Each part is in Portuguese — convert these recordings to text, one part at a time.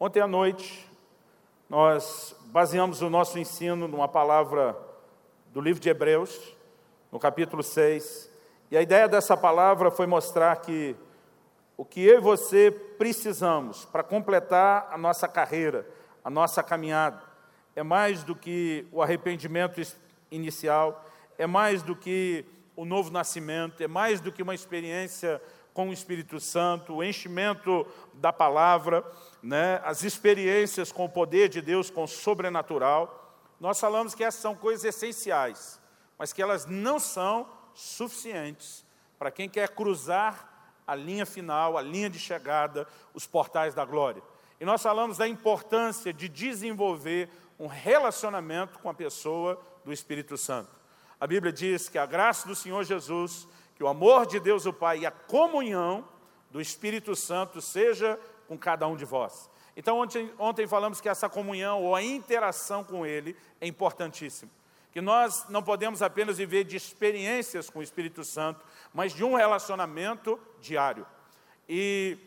Ontem à noite, nós baseamos o nosso ensino numa palavra do livro de Hebreus, no capítulo 6, e a ideia dessa palavra foi mostrar que o que eu e você precisamos para completar a nossa carreira, a nossa caminhada, é mais do que o arrependimento inicial, é mais do que o novo nascimento, é mais do que uma experiência com o Espírito Santo, o enchimento da palavra, né, as experiências com o poder de Deus, com o sobrenatural. Nós falamos que essas são coisas essenciais, mas que elas não são suficientes para quem quer cruzar a linha final, a linha de chegada, os portais da glória. E nós falamos da importância de desenvolver um relacionamento com a pessoa do Espírito Santo. A Bíblia diz que a graça do Senhor Jesus, que o amor de Deus o Pai e a comunhão do Espírito Santo seja com cada um de vós. Então, ontem, ontem falamos que essa comunhão ou a interação com Ele é importantíssima. Que nós não podemos apenas viver de experiências com o Espírito Santo, mas de um relacionamento diário. E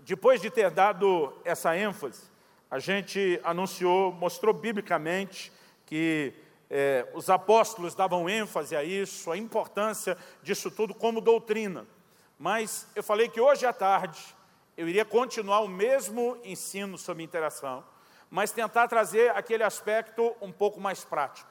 depois de ter dado essa ênfase, a gente anunciou, mostrou biblicamente que é, os apóstolos davam ênfase a isso, a importância disso tudo como doutrina. Mas eu falei que hoje à tarde eu iria continuar o mesmo ensino sobre interação, mas tentar trazer aquele aspecto um pouco mais prático.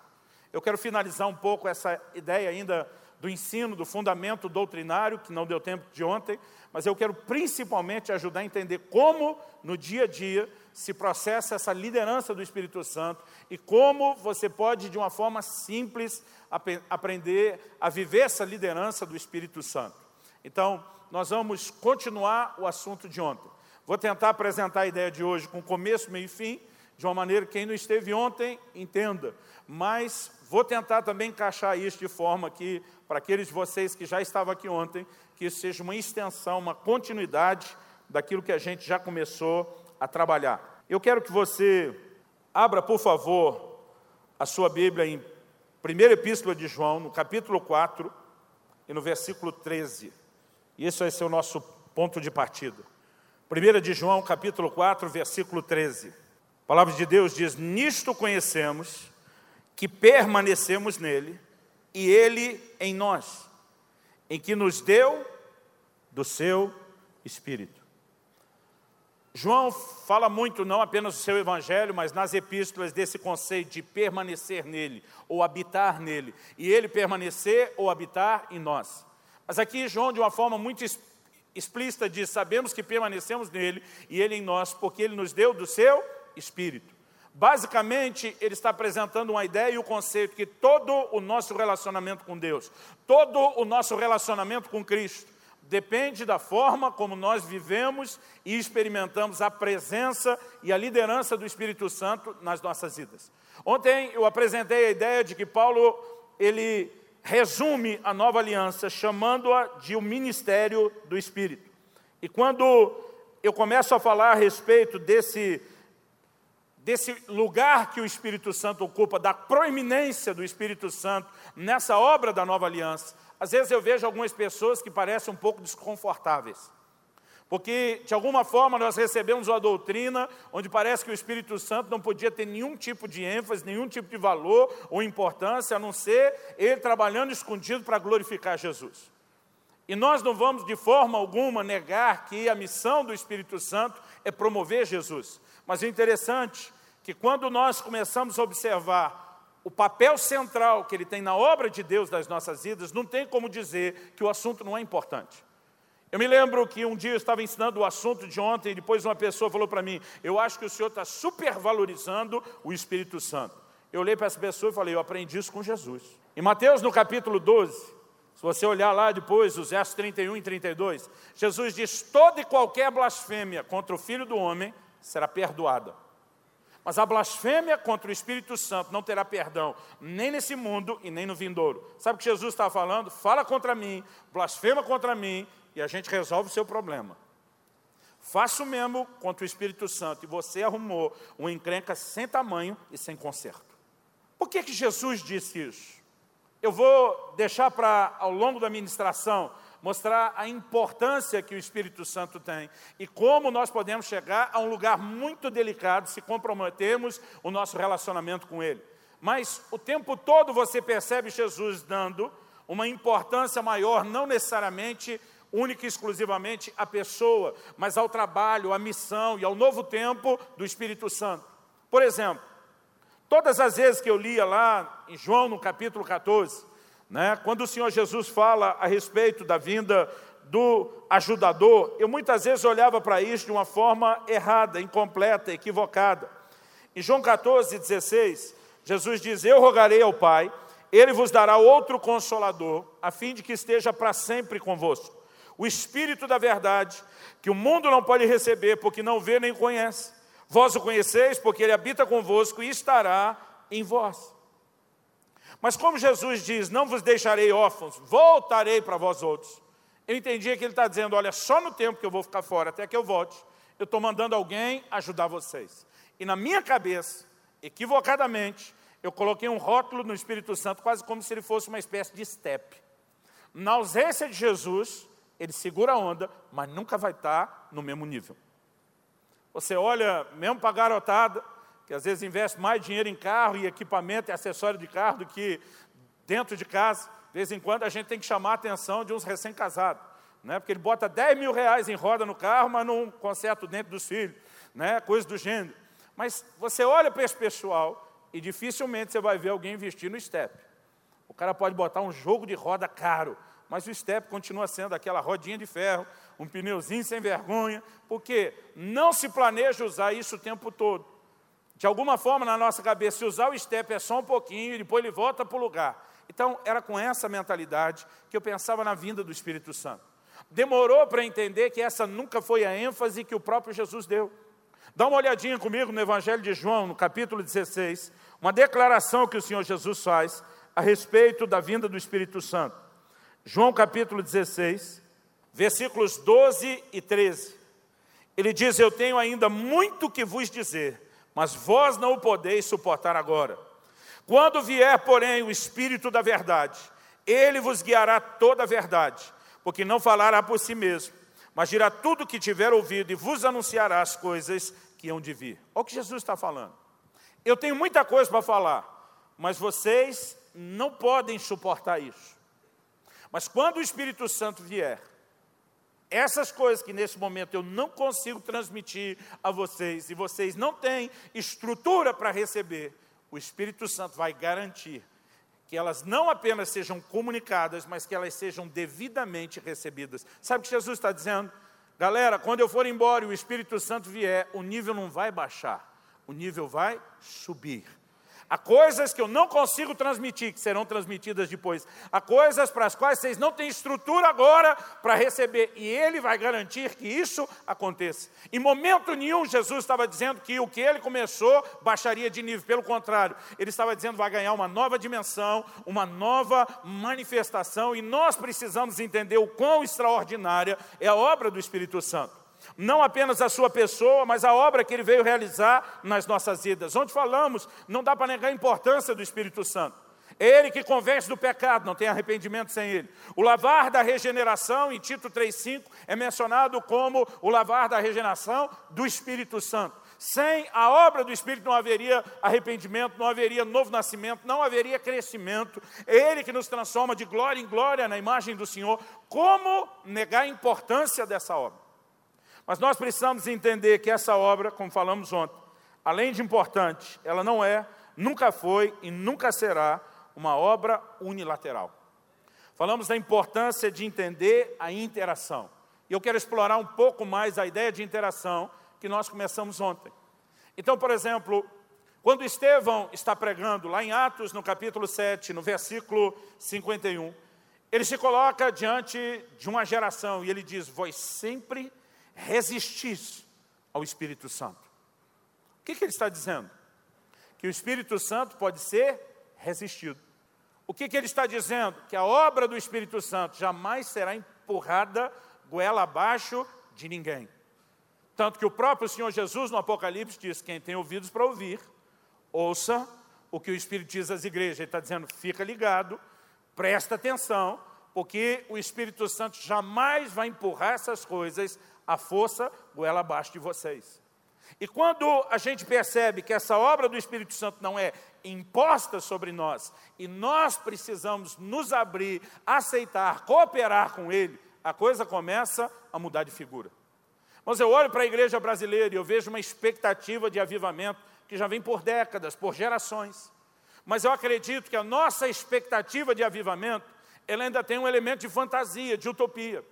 Eu quero finalizar um pouco essa ideia ainda do ensino, do fundamento doutrinário, que não deu tempo de ontem, mas eu quero principalmente ajudar a entender como, no dia a dia, se processa essa liderança do Espírito Santo e como você pode, de uma forma simples, ap aprender a viver essa liderança do Espírito Santo. Então, nós vamos continuar o assunto de ontem. Vou tentar apresentar a ideia de hoje com começo, meio e fim, de uma maneira que quem não esteve ontem entenda, mas vou tentar também encaixar isso de forma que, para aqueles de vocês que já estavam aqui ontem, que isso seja uma extensão, uma continuidade daquilo que a gente já começou a trabalhar. Eu quero que você abra, por favor, a sua Bíblia em 1 Epístola de João, no capítulo 4 e no versículo 13. E esse vai ser o nosso ponto de partida. 1 de João, capítulo 4, versículo 13. A palavra de Deus diz: Nisto conhecemos que permanecemos nele e ele em nós, em que nos deu do seu Espírito. João fala muito, não apenas no seu evangelho, mas nas epístolas, desse conceito de permanecer nele, ou habitar nele, e ele permanecer ou habitar em nós. Mas aqui João, de uma forma muito explícita, diz: sabemos que permanecemos nele e ele em nós, porque ele nos deu do seu espírito. Basicamente, ele está apresentando uma ideia e o um conceito que todo o nosso relacionamento com Deus, todo o nosso relacionamento com Cristo, depende da forma como nós vivemos e experimentamos a presença e a liderança do Espírito Santo nas nossas vidas. Ontem eu apresentei a ideia de que Paulo, ele resume a nova aliança chamando-a de o ministério do Espírito. E quando eu começo a falar a respeito desse, desse lugar que o Espírito Santo ocupa, da proeminência do Espírito Santo nessa obra da nova aliança, às vezes eu vejo algumas pessoas que parecem um pouco desconfortáveis. Porque, de alguma forma, nós recebemos uma doutrina onde parece que o Espírito Santo não podia ter nenhum tipo de ênfase, nenhum tipo de valor ou importância, a não ser ele trabalhando escondido para glorificar Jesus. E nós não vamos, de forma alguma, negar que a missão do Espírito Santo é promover Jesus. Mas o interessante é que quando nós começamos a observar o papel central que ele tem na obra de Deus das nossas vidas, não tem como dizer que o assunto não é importante. Eu me lembro que um dia eu estava ensinando o assunto de ontem e depois uma pessoa falou para mim, eu acho que o senhor está supervalorizando o Espírito Santo. Eu olhei para essa pessoa e falei, eu aprendi isso com Jesus. Em Mateus, no capítulo 12, se você olhar lá depois, os versos 31 e 32, Jesus diz, toda e qualquer blasfêmia contra o Filho do Homem será perdoada. Mas a blasfêmia contra o Espírito Santo não terá perdão, nem nesse mundo e nem no vindouro. Sabe o que Jesus está falando? Fala contra mim, blasfema contra mim, e a gente resolve o seu problema. Faça o mesmo contra o Espírito Santo, e você arrumou uma encrenca sem tamanho e sem conserto. Por que, que Jesus disse isso? Eu vou deixar para, ao longo da ministração, mostrar a importância que o Espírito Santo tem e como nós podemos chegar a um lugar muito delicado se comprometermos o nosso relacionamento com Ele. Mas o tempo todo você percebe Jesus dando uma importância maior, não necessariamente única e exclusivamente à pessoa, mas ao trabalho, à missão e ao novo tempo do Espírito Santo. Por exemplo, todas as vezes que eu lia lá em João, no capítulo 14, né, quando o Senhor Jesus fala a respeito da vinda do ajudador, eu muitas vezes olhava para isso de uma forma errada, incompleta, equivocada. Em João 14, 16, Jesus diz: Eu rogarei ao Pai, ele vos dará outro consolador, a fim de que esteja para sempre convosco. O Espírito da verdade, que o mundo não pode receber, porque não vê nem conhece. Vós o conheceis, porque ele habita convosco e estará em vós. Mas como Jesus diz, não vos deixarei órfãos, voltarei para vós outros. Eu entendia que ele está dizendo, olha, só no tempo que eu vou ficar fora, até que eu volte, eu estou mandando alguém ajudar vocês. E na minha cabeça, equivocadamente, eu coloquei um rótulo no Espírito Santo, quase como se ele fosse uma espécie de step. Na ausência de Jesus, ele segura a onda, mas nunca vai estar no mesmo nível. Você olha, mesmo para a garotada, que às vezes investe mais dinheiro em carro e equipamento e acessório de carro do que dentro de casa. De vez em quando a gente tem que chamar a atenção de uns recém-casados, né? porque ele bota 10 mil reais em roda no carro, mas não conserta dentro dos filhos, né? coisa do gênero. Mas você olha para esse pessoal e dificilmente você vai ver alguém investir no step. O cara pode botar um jogo de roda caro, mas o step continua sendo aquela rodinha de ferro, um pneuzinho sem vergonha, porque não se planeja usar isso o tempo todo de alguma forma na nossa cabeça, se usar o step é só um pouquinho e depois ele volta para o lugar. Então, era com essa mentalidade que eu pensava na vinda do Espírito Santo. Demorou para entender que essa nunca foi a ênfase que o próprio Jesus deu. Dá uma olhadinha comigo no Evangelho de João, no capítulo 16, uma declaração que o Senhor Jesus faz a respeito da vinda do Espírito Santo. João capítulo 16, versículos 12 e 13. Ele diz: Eu tenho ainda muito que vos dizer mas vós não o podeis suportar agora. Quando vier, porém, o Espírito da verdade, ele vos guiará toda a verdade, porque não falará por si mesmo, mas dirá tudo o que tiver ouvido e vos anunciará as coisas que hão de vir. Olha o que Jesus está falando. Eu tenho muita coisa para falar, mas vocês não podem suportar isso. Mas quando o Espírito Santo vier, essas coisas que nesse momento eu não consigo transmitir a vocês, e vocês não têm estrutura para receber, o Espírito Santo vai garantir que elas não apenas sejam comunicadas, mas que elas sejam devidamente recebidas. Sabe o que Jesus está dizendo? Galera, quando eu for embora e o Espírito Santo vier, o nível não vai baixar, o nível vai subir. Há coisas que eu não consigo transmitir, que serão transmitidas depois. Há coisas para as quais vocês não têm estrutura agora para receber. E Ele vai garantir que isso aconteça. Em momento nenhum, Jesus estava dizendo que o que Ele começou baixaria de nível. Pelo contrário, Ele estava dizendo vai ganhar uma nova dimensão, uma nova manifestação. E nós precisamos entender o quão extraordinária é a obra do Espírito Santo não apenas a sua pessoa, mas a obra que ele veio realizar nas nossas vidas. Onde falamos, não dá para negar a importância do Espírito Santo. É ele que convence do pecado, não tem arrependimento sem ele. O lavar da regeneração, em Tito 3,5, é mencionado como o lavar da regeneração do Espírito Santo. Sem a obra do Espírito não haveria arrependimento, não haveria novo nascimento, não haveria crescimento. É Ele que nos transforma de glória em glória na imagem do Senhor. Como negar a importância dessa obra? Mas nós precisamos entender que essa obra, como falamos ontem, além de importante, ela não é, nunca foi e nunca será uma obra unilateral. Falamos da importância de entender a interação. E eu quero explorar um pouco mais a ideia de interação que nós começamos ontem. Então, por exemplo, quando Estevão está pregando, lá em Atos, no capítulo 7, no versículo 51, ele se coloca diante de uma geração e ele diz: Vós sempre resistis ao Espírito Santo. O que, que ele está dizendo? Que o Espírito Santo pode ser resistido. O que, que ele está dizendo? Que a obra do Espírito Santo jamais será empurrada goela abaixo de ninguém. Tanto que o próprio Senhor Jesus no Apocalipse diz: quem tem ouvidos para ouvir, ouça o que o Espírito diz às igrejas. Ele está dizendo: fica ligado, presta atenção, porque o Espírito Santo jamais vai empurrar essas coisas à força goela abaixo de vocês. E quando a gente percebe que essa obra do Espírito Santo não é imposta sobre nós, e nós precisamos nos abrir, aceitar, cooperar com Ele, a coisa começa a mudar de figura. Mas eu olho para a igreja brasileira e eu vejo uma expectativa de avivamento que já vem por décadas, por gerações. Mas eu acredito que a nossa expectativa de avivamento, ela ainda tem um elemento de fantasia, de utopia.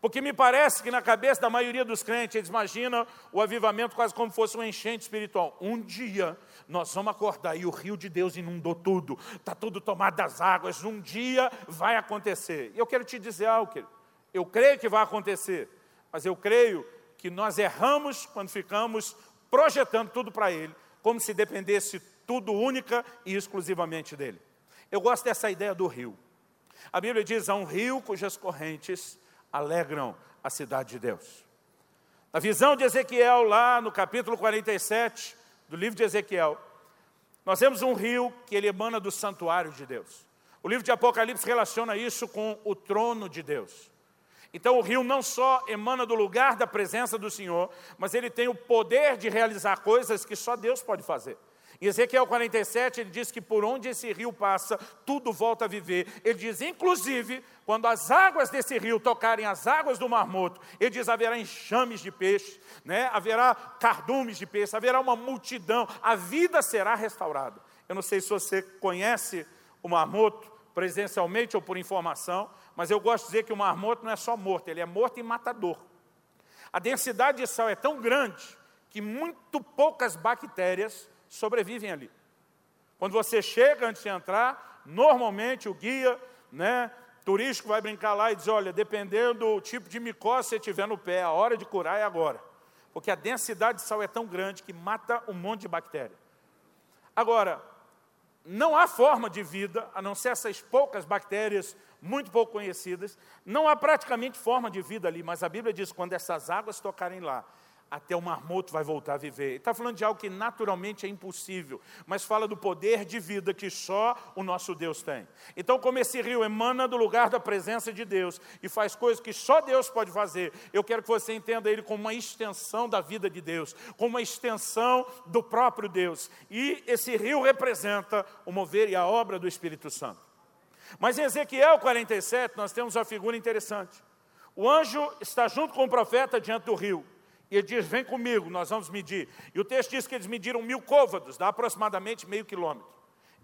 Porque me parece que na cabeça da maioria dos crentes, eles imaginam o avivamento quase como fosse um enchente espiritual. Um dia nós vamos acordar e o rio de Deus inundou tudo, está tudo tomado das águas, um dia vai acontecer. E eu quero te dizer algo, querido. Eu creio que vai acontecer, mas eu creio que nós erramos quando ficamos projetando tudo para Ele, como se dependesse tudo única e exclusivamente dEle. Eu gosto dessa ideia do rio. A Bíblia diz, há um rio cujas correntes alegram a cidade de Deus. Na visão de Ezequiel, lá no capítulo 47 do livro de Ezequiel, nós temos um rio que ele emana do santuário de Deus. O livro de Apocalipse relaciona isso com o trono de Deus. Então o rio não só emana do lugar da presença do Senhor, mas ele tem o poder de realizar coisas que só Deus pode fazer. Em Ezequiel 47, ele diz que por onde esse rio passa, tudo volta a viver. Ele diz, inclusive, quando as águas desse rio tocarem as águas do Mar Morto, ele diz, haverá enxames de peixe, né? haverá cardumes de peixe, haverá uma multidão, a vida será restaurada. Eu não sei se você conhece o Mar Morto, presencialmente ou por informação, mas eu gosto de dizer que o Mar Morto não é só morto, ele é morto e matador. A densidade de sal é tão grande que muito poucas bactérias sobrevivem ali. Quando você chega antes de entrar, normalmente o guia né, turístico vai brincar lá e diz, olha, dependendo do tipo de micose que você tiver no pé, a hora de curar é agora. Porque a densidade de sal é tão grande que mata um monte de bactéria. Agora, não há forma de vida, a não ser essas poucas bactérias muito pouco conhecidas, não há praticamente forma de vida ali, mas a Bíblia diz, quando essas águas tocarem lá, até o marmoto vai voltar a viver. está falando de algo que naturalmente é impossível, mas fala do poder de vida que só o nosso Deus tem. Então, como esse rio emana do lugar da presença de Deus e faz coisas que só Deus pode fazer, eu quero que você entenda ele como uma extensão da vida de Deus, como uma extensão do próprio Deus. E esse rio representa o mover e a obra do Espírito Santo. Mas em Ezequiel 47, nós temos uma figura interessante. O anjo está junto com o profeta diante do rio. E ele diz, vem comigo, nós vamos medir. E o texto diz que eles mediram mil côvados, dá aproximadamente meio quilômetro.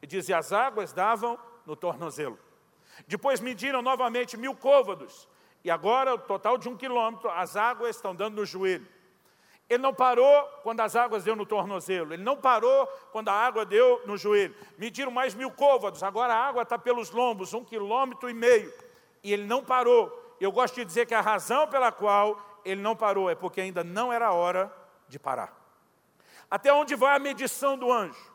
E diz, e as águas davam no tornozelo. Depois mediram novamente mil côvados. E agora, o total de um quilômetro, as águas estão dando no joelho. Ele não parou quando as águas deu no tornozelo. Ele não parou quando a água deu no joelho. Mediram mais mil côvados. Agora a água está pelos lombos, um quilômetro e meio. E ele não parou. Eu gosto de dizer que a razão pela qual ele não parou, é porque ainda não era hora de parar. Até onde vai a medição do anjo?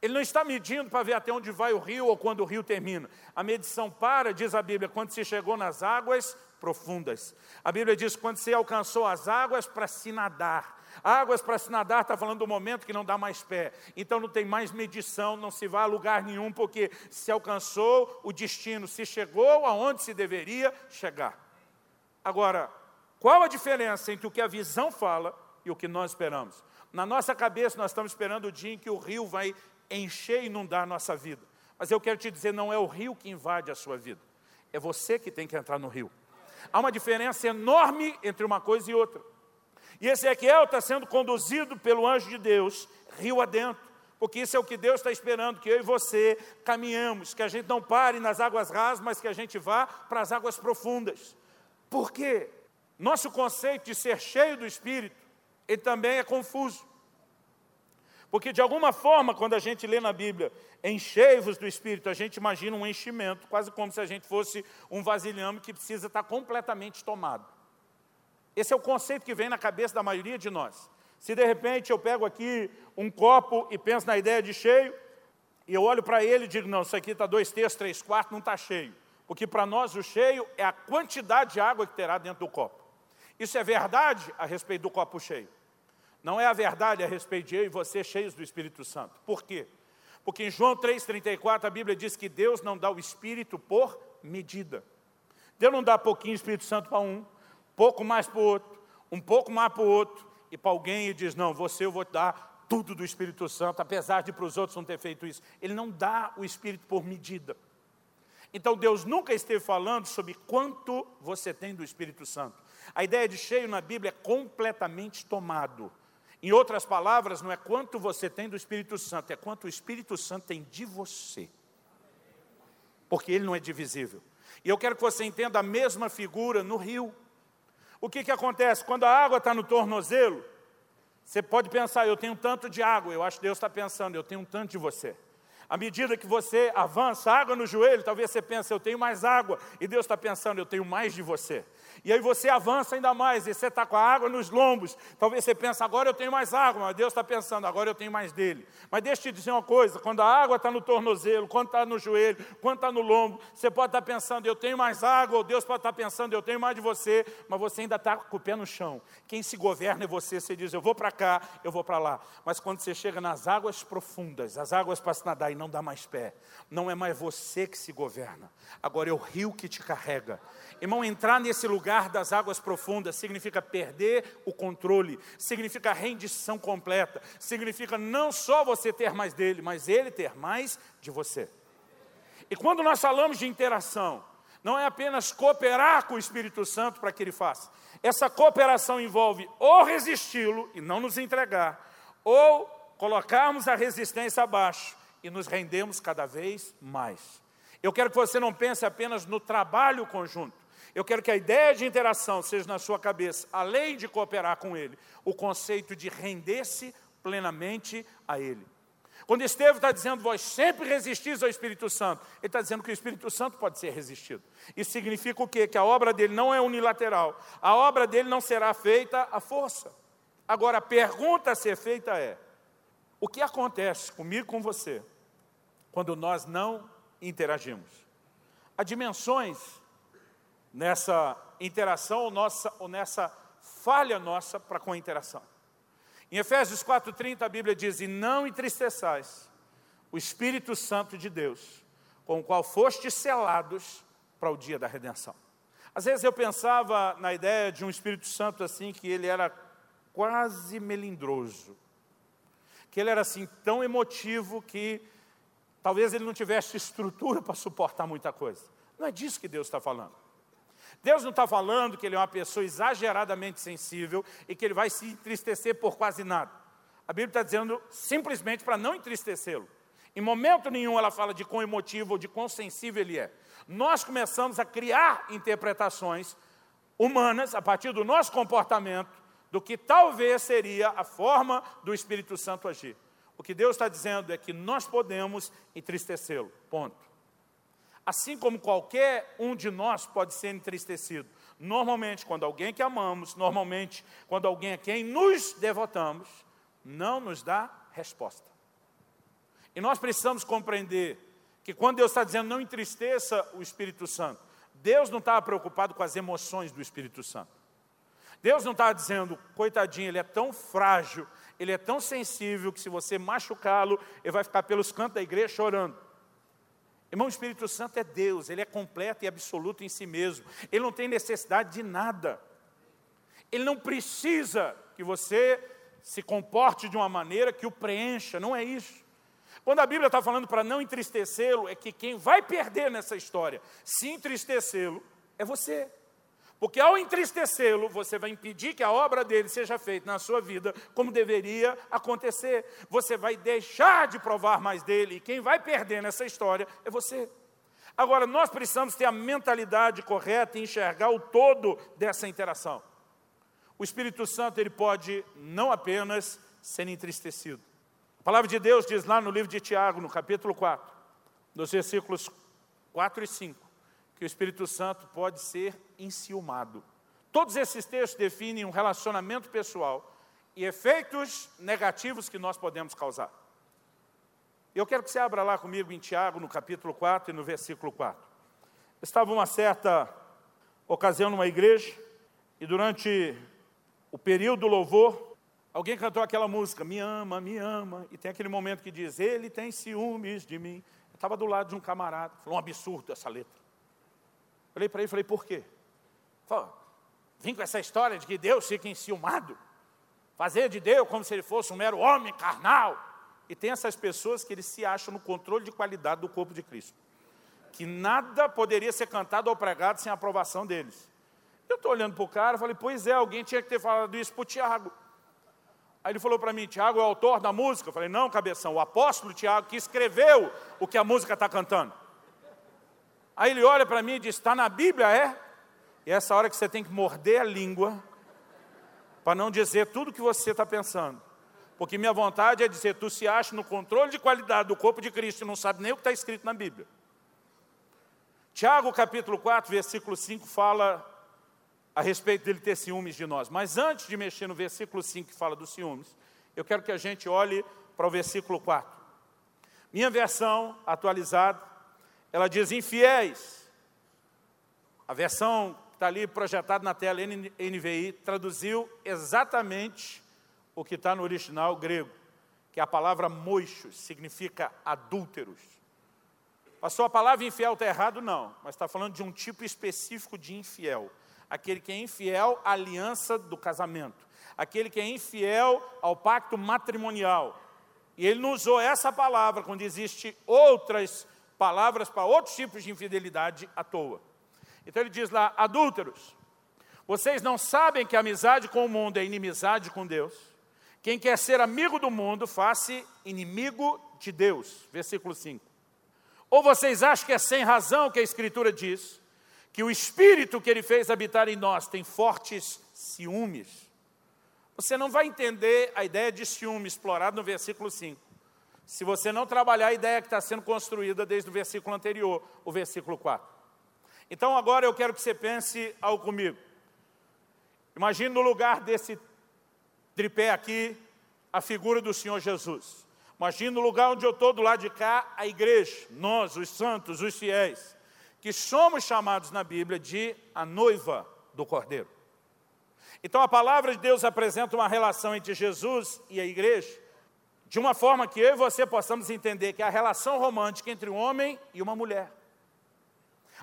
Ele não está medindo para ver até onde vai o rio ou quando o rio termina. A medição para, diz a Bíblia, quando se chegou nas águas profundas. A Bíblia diz quando se alcançou as águas para se nadar. Águas para se nadar está falando do momento que não dá mais pé. Então não tem mais medição, não se vai a lugar nenhum, porque se alcançou o destino, se chegou aonde se deveria chegar. Agora, qual a diferença entre o que a visão fala e o que nós esperamos? Na nossa cabeça, nós estamos esperando o dia em que o rio vai encher e inundar a nossa vida. Mas eu quero te dizer, não é o rio que invade a sua vida. É você que tem que entrar no rio. Há uma diferença enorme entre uma coisa e outra. E Ezequiel está sendo conduzido pelo anjo de Deus, rio adentro. Porque isso é o que Deus está esperando, que eu e você caminhamos, que a gente não pare nas águas rasas, mas que a gente vá para as águas profundas. Por quê? Nosso conceito de ser cheio do Espírito, ele também é confuso. Porque de alguma forma, quando a gente lê na Bíblia, enchei-vos do Espírito, a gente imagina um enchimento, quase como se a gente fosse um vasilhame que precisa estar completamente tomado. Esse é o conceito que vem na cabeça da maioria de nós. Se de repente eu pego aqui um copo e penso na ideia de cheio, e eu olho para ele e digo, não, isso aqui está dois terços, três quartos, não está cheio. Porque para nós o cheio é a quantidade de água que terá dentro do copo. Isso é verdade a respeito do copo cheio. Não é a verdade a respeito de eu e você cheios do Espírito Santo. Por quê? Porque em João 3,34 a Bíblia diz que Deus não dá o Espírito por medida. Deus não dá pouquinho Espírito Santo para um, pouco mais para o outro, um pouco mais para o outro, e para alguém ele diz, não, você eu vou te dar tudo do Espírito Santo, apesar de para os outros não ter feito isso. Ele não dá o Espírito por medida. Então Deus nunca esteve falando sobre quanto você tem do Espírito Santo. A ideia de cheio na Bíblia é completamente tomado. Em outras palavras, não é quanto você tem do Espírito Santo, é quanto o Espírito Santo tem de você. Porque ele não é divisível. E eu quero que você entenda a mesma figura no rio. O que, que acontece? Quando a água está no tornozelo, você pode pensar, eu tenho tanto de água, eu acho que Deus está pensando, eu tenho um tanto de você. À medida que você avança, água no joelho, talvez você pense, eu tenho mais água, e Deus está pensando, eu tenho mais de você. E aí você avança ainda mais, e você está com a água nos lombos. Talvez você pense, agora eu tenho mais água, mas Deus está pensando, agora eu tenho mais dele. Mas deixa eu te dizer uma coisa: quando a água está no tornozelo, quando está no joelho, quando está no lombo, você pode estar tá pensando, eu tenho mais água, ou Deus pode estar tá pensando, eu tenho mais de você, mas você ainda está com o pé no chão. Quem se governa é você, você diz, eu vou para cá, eu vou para lá. Mas quando você chega nas águas profundas, as águas para se nadar não dá mais pé, não é mais você que se governa, agora é o rio que te carrega. Irmão, entrar nesse lugar das águas profundas significa perder o controle, significa rendição completa, significa não só você ter mais dele, mas ele ter mais de você. E quando nós falamos de interação, não é apenas cooperar com o Espírito Santo para que ele faça. Essa cooperação envolve ou resisti-lo e não nos entregar, ou colocarmos a resistência abaixo e nos rendemos cada vez mais. Eu quero que você não pense apenas no trabalho conjunto, eu quero que a ideia de interação seja na sua cabeça, além de cooperar com Ele, o conceito de render-se plenamente a Ele. Quando Estevão está dizendo, vós sempre resistis ao Espírito Santo, ele está dizendo que o Espírito Santo pode ser resistido. Isso significa o quê? Que a obra dele não é unilateral. A obra dele não será feita à força. Agora, a pergunta a ser feita é: o que acontece comigo com você quando nós não interagimos? Há dimensões nessa interação ou, nossa, ou nessa falha nossa para com a interação. Em Efésios 4,30 a Bíblia diz: E não entristeçais o Espírito Santo de Deus, com o qual fostes selados para o dia da redenção. Às vezes eu pensava na ideia de um Espírito Santo assim, que ele era quase melindroso, que ele era assim tão emotivo que talvez ele não tivesse estrutura para suportar muita coisa. Não é disso que Deus está falando. Deus não está falando que ele é uma pessoa exageradamente sensível e que ele vai se entristecer por quase nada. A Bíblia está dizendo simplesmente para não entristecê-lo. Em momento nenhum ela fala de quão emotivo ou de quão sensível ele é. Nós começamos a criar interpretações humanas, a partir do nosso comportamento, do que talvez seria a forma do Espírito Santo agir. O que Deus está dizendo é que nós podemos entristecê-lo. Ponto assim como qualquer um de nós pode ser entristecido. Normalmente, quando alguém que amamos, normalmente, quando alguém a quem nos devotamos, não nos dá resposta. E nós precisamos compreender que quando Deus está dizendo não entristeça o Espírito Santo, Deus não está preocupado com as emoções do Espírito Santo. Deus não está dizendo, coitadinho, ele é tão frágil, ele é tão sensível que se você machucá-lo, ele vai ficar pelos cantos da igreja chorando. Irmão, o Espírito Santo é Deus, ele é completo e absoluto em si mesmo. Ele não tem necessidade de nada. Ele não precisa que você se comporte de uma maneira que o preencha, não é isso. Quando a Bíblia está falando para não entristecê-lo, é que quem vai perder nessa história, se entristecê-lo, é você. Porque ao entristecê-lo, você vai impedir que a obra dele seja feita na sua vida como deveria acontecer. Você vai deixar de provar mais dele, e quem vai perder nessa história é você. Agora, nós precisamos ter a mentalidade correta e enxergar o todo dessa interação. O Espírito Santo, ele pode não apenas ser entristecido. A palavra de Deus diz lá no livro de Tiago, no capítulo 4, nos versículos 4 e 5, que o Espírito Santo pode ser enciumado. Todos esses textos definem um relacionamento pessoal e efeitos negativos que nós podemos causar. Eu quero que você abra lá comigo em Tiago, no capítulo 4 e no versículo 4. estava uma certa ocasião numa igreja e durante o período do louvor, alguém cantou aquela música, me ama, me ama, e tem aquele momento que diz, ele tem ciúmes de mim. Eu estava do lado de um camarada, falou um absurdo essa letra. Olhei para ele e falei, por quê? Falei, vim com essa história de que Deus fica enciumado. Fazer de Deus como se ele fosse um mero homem carnal. E tem essas pessoas que eles se acham no controle de qualidade do corpo de Cristo. Que nada poderia ser cantado ou pregado sem a aprovação deles. Eu estou olhando para o cara e falei, pois é, alguém tinha que ter falado isso para o Tiago. Aí ele falou para mim, Tiago é o autor da música. Eu falei, não, cabeção, o apóstolo Tiago que escreveu o que a música está cantando. Aí ele olha para mim e diz, está na Bíblia, é? E é essa hora que você tem que morder a língua para não dizer tudo que você está pensando. Porque minha vontade é dizer, tu se acha no controle de qualidade do corpo de Cristo e não sabe nem o que está escrito na Bíblia. Tiago capítulo 4, versículo 5 fala a respeito dele ter ciúmes de nós. Mas antes de mexer no versículo 5 que fala dos ciúmes, eu quero que a gente olhe para o versículo 4. Minha versão atualizada, ela diz infiéis. A versão que está ali projetada na tela NVI traduziu exatamente o que está no original grego, que é a palavra moixos, significa adúlteros. Passou a palavra infiel está errado? Não, mas está falando de um tipo específico de infiel. Aquele que é infiel à aliança do casamento. Aquele que é infiel ao pacto matrimonial. E ele não usou essa palavra quando existe outras palavras para outros tipos de infidelidade à toa. Então ele diz lá, adúlteros, vocês não sabem que a amizade com o mundo é inimizade com Deus? Quem quer ser amigo do mundo, faça inimigo de Deus. Versículo 5. Ou vocês acham que é sem razão que a Escritura diz que o Espírito que Ele fez habitar em nós tem fortes ciúmes? Você não vai entender a ideia de ciúme explorada no versículo 5, se você não trabalhar a ideia que está sendo construída desde o versículo anterior, o versículo 4. Então agora eu quero que você pense algo comigo. Imagine no lugar desse tripé aqui a figura do Senhor Jesus. Imagina no lugar onde eu estou, do lado de cá, a igreja, nós, os santos, os fiéis, que somos chamados na Bíblia de a noiva do Cordeiro. Então a palavra de Deus apresenta uma relação entre Jesus e a igreja, de uma forma que eu e você possamos entender que é a relação romântica entre um homem e uma mulher.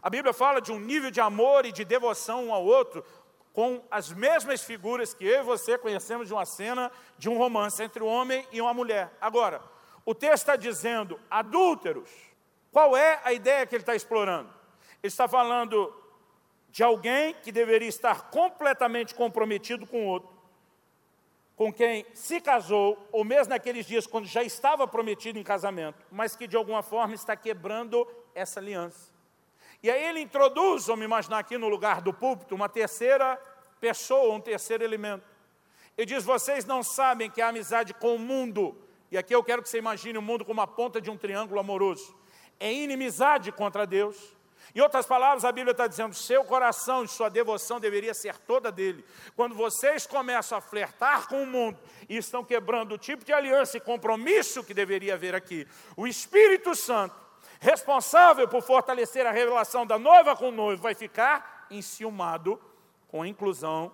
A Bíblia fala de um nível de amor e de devoção um ao outro, com as mesmas figuras que eu e você conhecemos de uma cena de um romance entre um homem e uma mulher. Agora, o texto está dizendo adúlteros. Qual é a ideia que ele está explorando? Ele está falando de alguém que deveria estar completamente comprometido com outro, com quem se casou, ou mesmo naqueles dias quando já estava prometido em casamento, mas que de alguma forma está quebrando essa aliança. E aí ele introduz, vamos imaginar aqui no lugar do púlpito, uma terceira pessoa, um terceiro elemento. Ele diz: vocês não sabem que a amizade com o mundo, e aqui eu quero que você imagine o mundo como a ponta de um triângulo amoroso, é inimizade contra Deus. Em outras palavras, a Bíblia está dizendo: seu coração e sua devoção deveria ser toda dele. Quando vocês começam a flertar com o mundo e estão quebrando o tipo de aliança e compromisso que deveria haver aqui, o Espírito Santo responsável por fortalecer a revelação da noiva com o noivo, vai ficar enciumado com a inclusão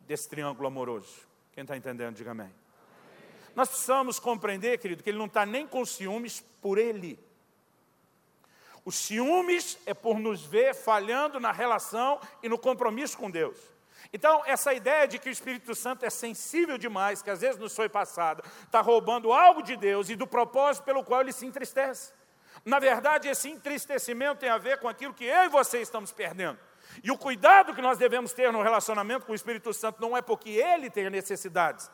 desse triângulo amoroso. Quem está entendendo, diga amém. amém. Nós precisamos compreender, querido, que ele não está nem com ciúmes por ele. Os ciúmes é por nos ver falhando na relação e no compromisso com Deus. Então, essa ideia de que o Espírito Santo é sensível demais, que às vezes nos foi passada, está roubando algo de Deus e do propósito pelo qual ele se entristece. Na verdade, esse entristecimento tem a ver com aquilo que eu e você estamos perdendo. E o cuidado que nós devemos ter no relacionamento com o Espírito Santo não é porque ele tenha necessidades,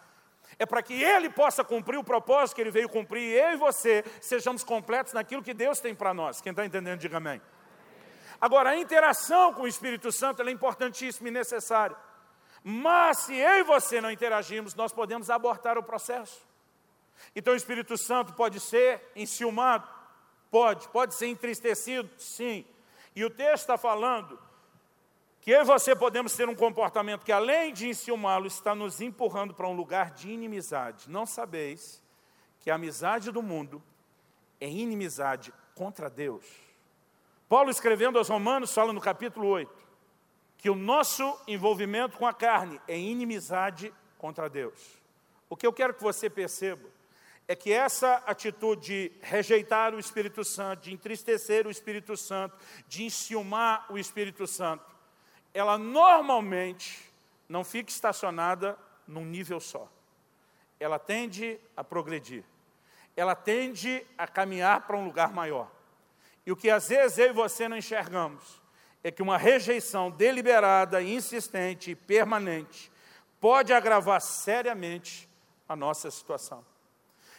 é para que ele possa cumprir o propósito que ele veio cumprir, e eu e você sejamos completos naquilo que Deus tem para nós. Quem está entendendo, diga amém. Agora, a interação com o Espírito Santo é importantíssima e necessária. Mas se eu e você não interagirmos, nós podemos abortar o processo. Então o Espírito Santo pode ser enciumado, Pode, pode ser entristecido, sim. E o texto está falando que eu e você podemos ter um comportamento que, além de enciumá-lo, está nos empurrando para um lugar de inimizade. Não sabeis que a amizade do mundo é inimizade contra Deus. Paulo, escrevendo aos Romanos, fala no capítulo 8 que o nosso envolvimento com a carne é inimizade contra Deus. O que eu quero que você perceba é que essa atitude de rejeitar o Espírito Santo, de entristecer o Espírito Santo, de enciumar o Espírito Santo, ela normalmente não fica estacionada num nível só. Ela tende a progredir. Ela tende a caminhar para um lugar maior. E o que às vezes eu e você não enxergamos é que uma rejeição deliberada, insistente e permanente pode agravar seriamente a nossa situação.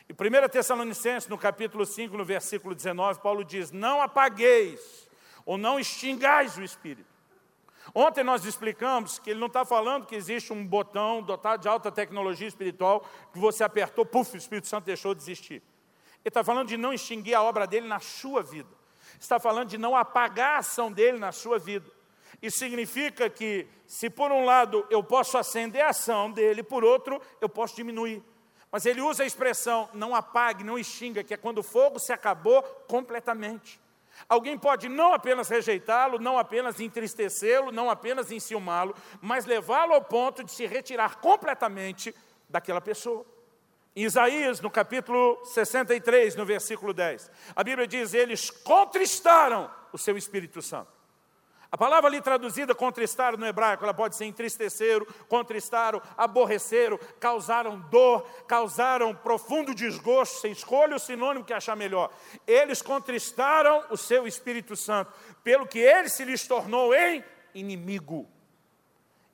Em 1 Tessalonicenses, no capítulo 5, no versículo 19, Paulo diz: Não apagueis ou não extingais o Espírito. Ontem nós explicamos que ele não está falando que existe um botão dotado de alta tecnologia espiritual que você apertou, puf, o Espírito Santo deixou de existir. Ele está falando de não extinguir a obra dele na sua vida. Está falando de não apagar a ação dele na sua vida. Isso significa que, se por um lado eu posso acender a ação dele, por outro eu posso diminuir. Mas ele usa a expressão não apague, não extinga, que é quando o fogo se acabou completamente. Alguém pode não apenas rejeitá-lo, não apenas entristecê-lo, não apenas enciumá-lo, mas levá-lo ao ponto de se retirar completamente daquela pessoa. Em Isaías, no capítulo 63, no versículo 10, a Bíblia diz: Eles contristaram o seu Espírito Santo. A palavra ali traduzida contristar no hebraico, ela pode ser entristeceram, contristaram, aborreceram, causaram dor, causaram profundo desgosto. Você escolhe o sinônimo que achar melhor. Eles contristaram o seu Espírito Santo, pelo que ele se lhes tornou em inimigo.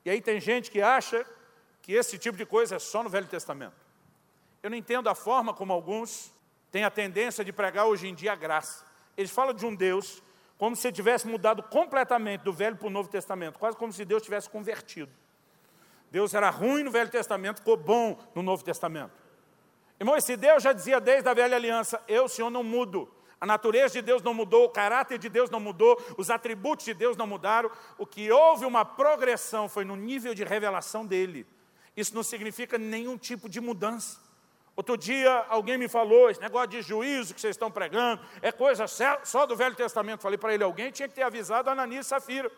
E aí tem gente que acha que esse tipo de coisa é só no Velho Testamento. Eu não entendo a forma como alguns têm a tendência de pregar hoje em dia a graça. Eles falam de um Deus como se tivesse mudado completamente do Velho para o Novo Testamento, quase como se Deus tivesse convertido. Deus era ruim no Velho Testamento, ficou bom no Novo Testamento. Irmão, esse Deus já dizia desde a velha aliança: Eu, Senhor, não mudo. A natureza de Deus não mudou, o caráter de Deus não mudou, os atributos de Deus não mudaram. O que houve uma progressão foi no nível de revelação dele. Isso não significa nenhum tipo de mudança. Outro dia alguém me falou, esse negócio de juízo que vocês estão pregando, é coisa só do Velho Testamento. Falei para ele, alguém tinha que ter avisado Ananias e Safira.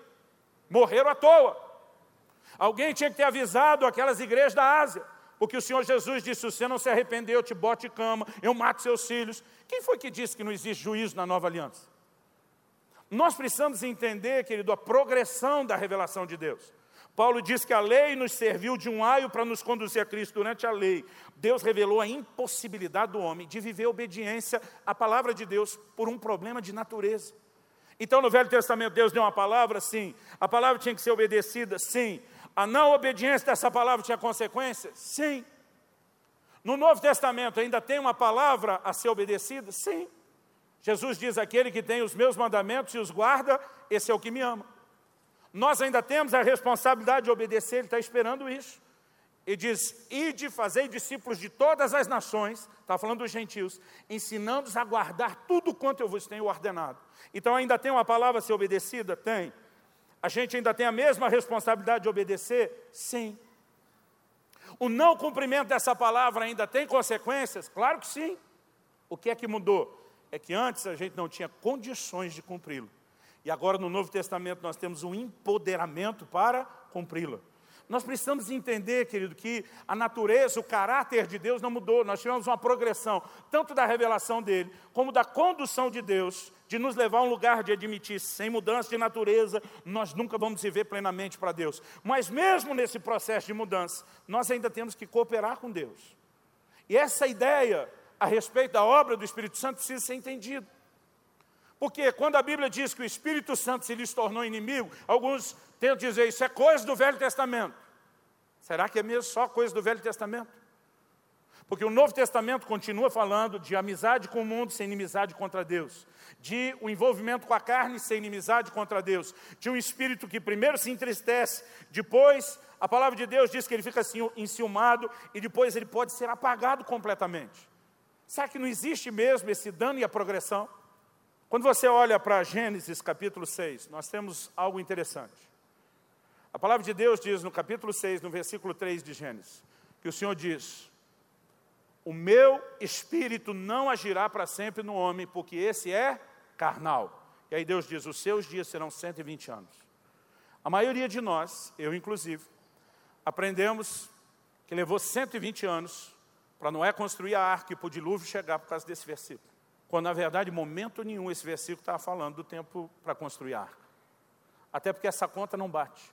Morreram à toa. Alguém tinha que ter avisado aquelas igrejas da Ásia. Porque o Senhor Jesus disse, se você não se arrepender, eu te bote cama, eu mato seus filhos. Quem foi que disse que não existe juízo na nova aliança? Nós precisamos entender, querido, a progressão da revelação de Deus. Paulo diz que a lei nos serviu de um aio para nos conduzir a Cristo. Durante a lei, Deus revelou a impossibilidade do homem de viver obediência à palavra de Deus por um problema de natureza. Então, no Velho Testamento, Deus deu uma palavra, sim. A palavra tinha que ser obedecida, sim. A não obediência dessa palavra tinha consequências, sim. No Novo Testamento ainda tem uma palavra a ser obedecida, sim. Jesus diz: aquele que tem os meus mandamentos e os guarda, esse é o que me ama. Nós ainda temos a responsabilidade de obedecer, ele está esperando isso. E diz: Ide, fazei discípulos de todas as nações, está falando dos gentios, ensinando-os a guardar tudo quanto eu vos tenho ordenado. Então ainda tem uma palavra a ser obedecida? Tem. A gente ainda tem a mesma responsabilidade de obedecer? Sim. O não cumprimento dessa palavra ainda tem consequências? Claro que sim. O que é que mudou? É que antes a gente não tinha condições de cumpri-lo. E agora no Novo Testamento nós temos um empoderamento para cumpri-la. Nós precisamos entender, querido, que a natureza, o caráter de Deus não mudou. Nós tivemos uma progressão, tanto da revelação dele, como da condução de Deus, de nos levar a um lugar de admitir, sem mudança de natureza, nós nunca vamos viver plenamente para Deus. Mas mesmo nesse processo de mudança, nós ainda temos que cooperar com Deus. E essa ideia a respeito da obra do Espírito Santo precisa ser entendida. Porque quando a Bíblia diz que o Espírito Santo se lhes tornou inimigo, alguns tentam dizer isso é coisa do Velho Testamento. Será que é mesmo só coisa do Velho Testamento? Porque o Novo Testamento continua falando de amizade com o mundo sem inimizade contra Deus, de o um envolvimento com a carne sem inimizade contra Deus, de um espírito que primeiro se entristece, depois a palavra de Deus diz que ele fica assim enciumado e depois ele pode ser apagado completamente. Será que não existe mesmo esse dano e a progressão? Quando você olha para Gênesis capítulo 6, nós temos algo interessante. A palavra de Deus diz no capítulo 6, no versículo 3 de Gênesis, que o Senhor diz: O meu espírito não agirá para sempre no homem, porque esse é carnal. E aí Deus diz: Os seus dias serão 120 anos. A maioria de nós, eu inclusive, aprendemos que levou 120 anos para Noé construir a arca e para o dilúvio chegar por causa desse versículo. Quando, na verdade, momento nenhum, esse versículo estava falando do tempo para construir a arca. Até porque essa conta não bate.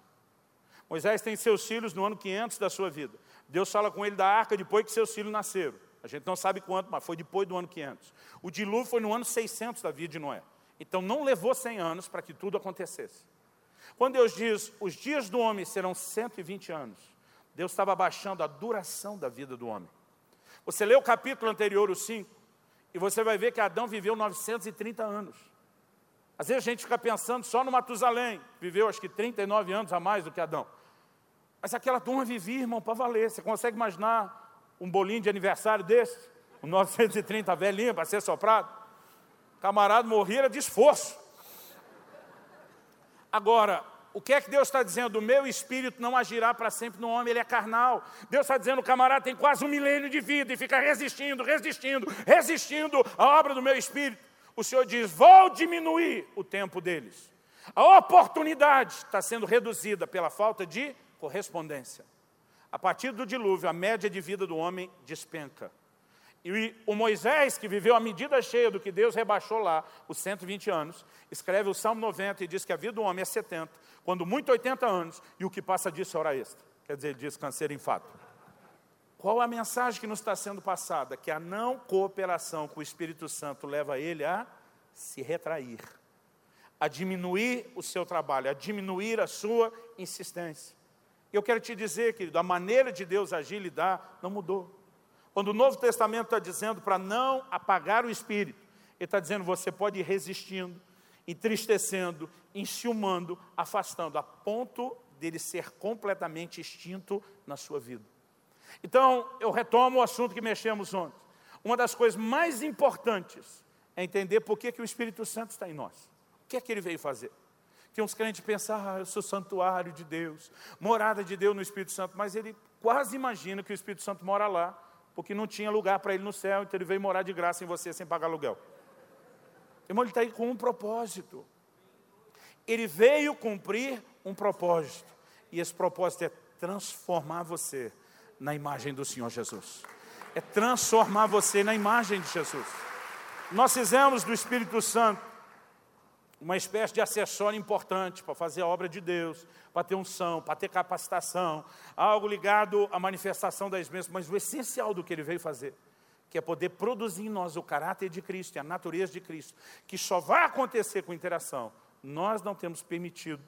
Moisés tem seus filhos no ano 500 da sua vida. Deus fala com ele da arca depois que seus filhos nasceram. A gente não sabe quanto, mas foi depois do ano 500. O dilúvio foi no ano 600 da vida de Noé. Então não levou 100 anos para que tudo acontecesse. Quando Deus diz, os dias do homem serão 120 anos, Deus estava abaixando a duração da vida do homem. Você lê o capítulo anterior, o 5, e você vai ver que Adão viveu 930 anos. Às vezes a gente fica pensando só no Matusalém, viveu acho que 39 anos a mais do que Adão. Mas aquela turma vivia, irmão, para valer. Você consegue imaginar um bolinho de aniversário desse? Um 930 velhinho para ser soprado? camarada morria de esforço. Agora, o que é que Deus está dizendo? O meu espírito não agirá para sempre no homem, ele é carnal. Deus está dizendo, o camarada tem quase um milênio de vida e fica resistindo, resistindo, resistindo à obra do meu espírito. O Senhor diz, vou diminuir o tempo deles. A oportunidade está sendo reduzida pela falta de correspondência. A partir do dilúvio, a média de vida do homem despenca. E o Moisés, que viveu a medida cheia do que Deus rebaixou lá, os 120 anos, escreve o Salmo 90 e diz que a vida do homem é 70, quando muito 80 anos, e o que passa disso é hora extra. Quer dizer, ele diz câncer em fato. Qual a mensagem que nos está sendo passada? Que a não cooperação com o Espírito Santo leva ele a se retrair, a diminuir o seu trabalho, a diminuir a sua insistência. E eu quero te dizer, que a maneira de Deus agir e lidar não mudou. Quando o Novo Testamento está dizendo para não apagar o espírito, ele está dizendo você pode ir resistindo, entristecendo, enciumando, afastando, a ponto dele ser completamente extinto na sua vida. Então, eu retomo o assunto que mexemos ontem. Uma das coisas mais importantes é entender por que, que o Espírito Santo está em nós. O que é que ele veio fazer? Que uns crentes pensam, ah, eu sou santuário de Deus, morada de Deus no Espírito Santo, mas ele quase imagina que o Espírito Santo mora lá, porque não tinha lugar para ele no céu, então ele veio morar de graça em você sem pagar aluguel. Irmão, ele está aí com um propósito. Ele veio cumprir um propósito. E esse propósito é transformar você na imagem do Senhor Jesus. É transformar você na imagem de Jesus. Nós fizemos do Espírito Santo uma espécie de acessório importante para fazer a obra de Deus, para ter unção, para ter capacitação, algo ligado à manifestação das bênçãos, mas o essencial do que ele veio fazer, que é poder produzir em nós o caráter de Cristo e a natureza de Cristo, que só vai acontecer com interação. Nós não temos permitido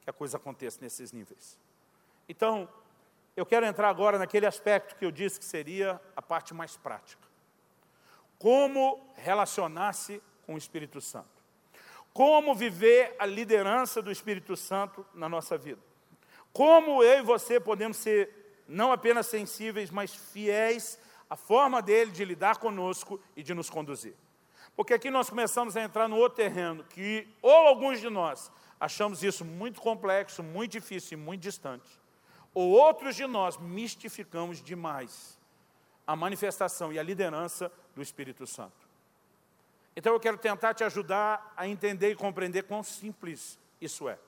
que a coisa aconteça nesses níveis. Então, eu quero entrar agora naquele aspecto que eu disse que seria a parte mais prática. Como relacionar-se com o Espírito Santo. Como viver a liderança do Espírito Santo na nossa vida. Como eu e você podemos ser não apenas sensíveis, mas fiéis à forma dele de lidar conosco e de nos conduzir. Porque aqui nós começamos a entrar no outro terreno, que ou alguns de nós achamos isso muito complexo, muito difícil e muito distante, ou outros de nós mistificamos demais a manifestação e a liderança do Espírito Santo. Então eu quero tentar te ajudar a entender e compreender quão simples isso é.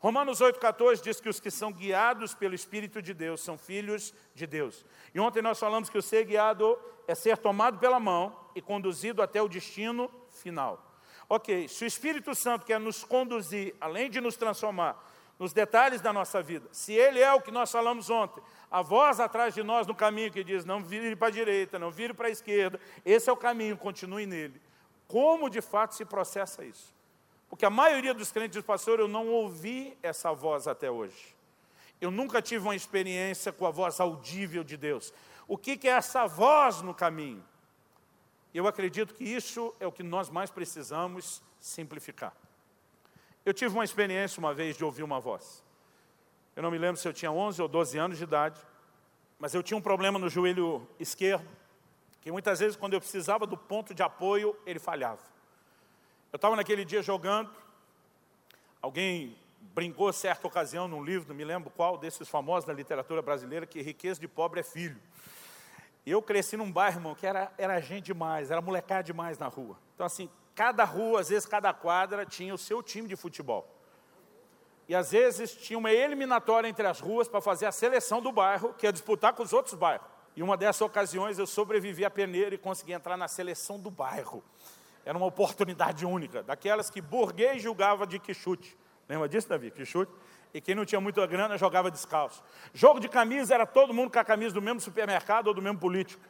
Romanos 8,14 diz que os que são guiados pelo Espírito de Deus são filhos de Deus. E ontem nós falamos que o ser guiado é ser tomado pela mão e conduzido até o destino final. Ok, se o Espírito Santo quer nos conduzir, além de nos transformar, nos detalhes da nossa vida, se Ele é o que nós falamos ontem, a voz atrás de nós no caminho que diz, não vire para a direita, não vire para a esquerda, esse é o caminho, continue nele como de fato se processa isso. Porque a maioria dos crentes diz, pastor, eu não ouvi essa voz até hoje. Eu nunca tive uma experiência com a voz audível de Deus. O que, que é essa voz no caminho? Eu acredito que isso é o que nós mais precisamos simplificar. Eu tive uma experiência uma vez de ouvir uma voz. Eu não me lembro se eu tinha 11 ou 12 anos de idade, mas eu tinha um problema no joelho esquerdo, que muitas vezes quando eu precisava do ponto de apoio, ele falhava. Eu estava naquele dia jogando, alguém brincou certa ocasião num livro, não me lembro qual, desses famosos da literatura brasileira, que riqueza de pobre é filho. Eu cresci num bairro, irmão, que era, era gente demais, era molecada demais na rua. Então assim, cada rua, às vezes cada quadra, tinha o seu time de futebol. E às vezes tinha uma eliminatória entre as ruas para fazer a seleção do bairro, que ia disputar com os outros bairros. E uma dessas ocasiões eu sobrevivi à peneira e consegui entrar na seleção do bairro. Era uma oportunidade única, daquelas que burguês julgava de quichute. Lembra disso, Davi? Quichute? E quem não tinha muita grana jogava descalço. Jogo de camisa era todo mundo com a camisa do mesmo supermercado ou do mesmo político.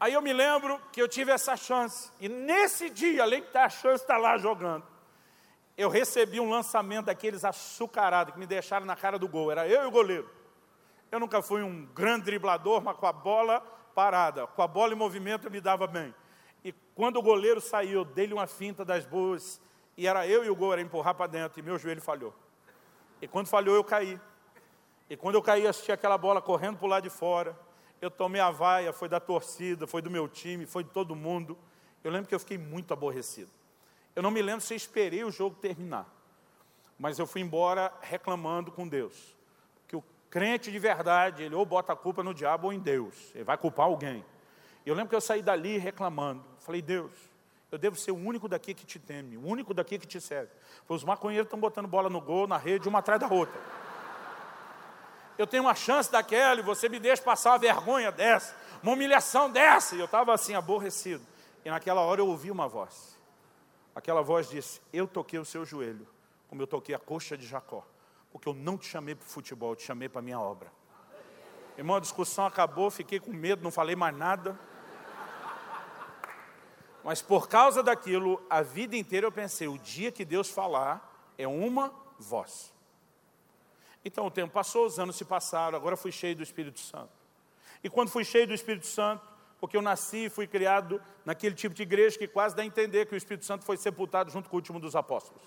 Aí eu me lembro que eu tive essa chance. E nesse dia, além de ter a chance de estar lá jogando, eu recebi um lançamento daqueles açucarados que me deixaram na cara do gol. Era eu e o goleiro. Eu nunca fui um grande driblador, mas com a bola parada, com a bola em movimento eu me dava bem. E quando o goleiro saiu, dei-lhe uma finta das boas, e era eu e o gol, era empurrar para dentro, e meu joelho falhou. E quando falhou, eu caí. E quando eu caí, assisti aquela bola correndo para o lado de fora. Eu tomei a vaia, foi da torcida, foi do meu time, foi de todo mundo. Eu lembro que eu fiquei muito aborrecido. Eu não me lembro se esperei o jogo terminar. Mas eu fui embora reclamando com Deus. Que o crente de verdade, ele ou bota a culpa no diabo ou em Deus. Ele vai culpar alguém. Eu lembro que eu saí dali reclamando. Falei, Deus, eu devo ser o único daqui que te teme, o único daqui que te serve. Os maconheiros estão botando bola no gol, na rede, uma atrás da outra. Eu tenho uma chance daquela e você me deixa passar uma vergonha dessa, uma humilhação dessa. E eu estava assim, aborrecido. E naquela hora eu ouvi uma voz. Aquela voz disse: Eu toquei o seu joelho, como eu toquei a coxa de Jacó, porque eu não te chamei para o futebol, eu te chamei para a minha obra. Irmão, a discussão acabou, fiquei com medo, não falei mais nada. Mas por causa daquilo, a vida inteira eu pensei: o dia que Deus falar, é uma voz. Então o tempo passou, os anos se passaram, agora fui cheio do Espírito Santo. E quando fui cheio do Espírito Santo, porque eu nasci e fui criado naquele tipo de igreja que quase dá a entender que o Espírito Santo foi sepultado junto com o último dos apóstolos.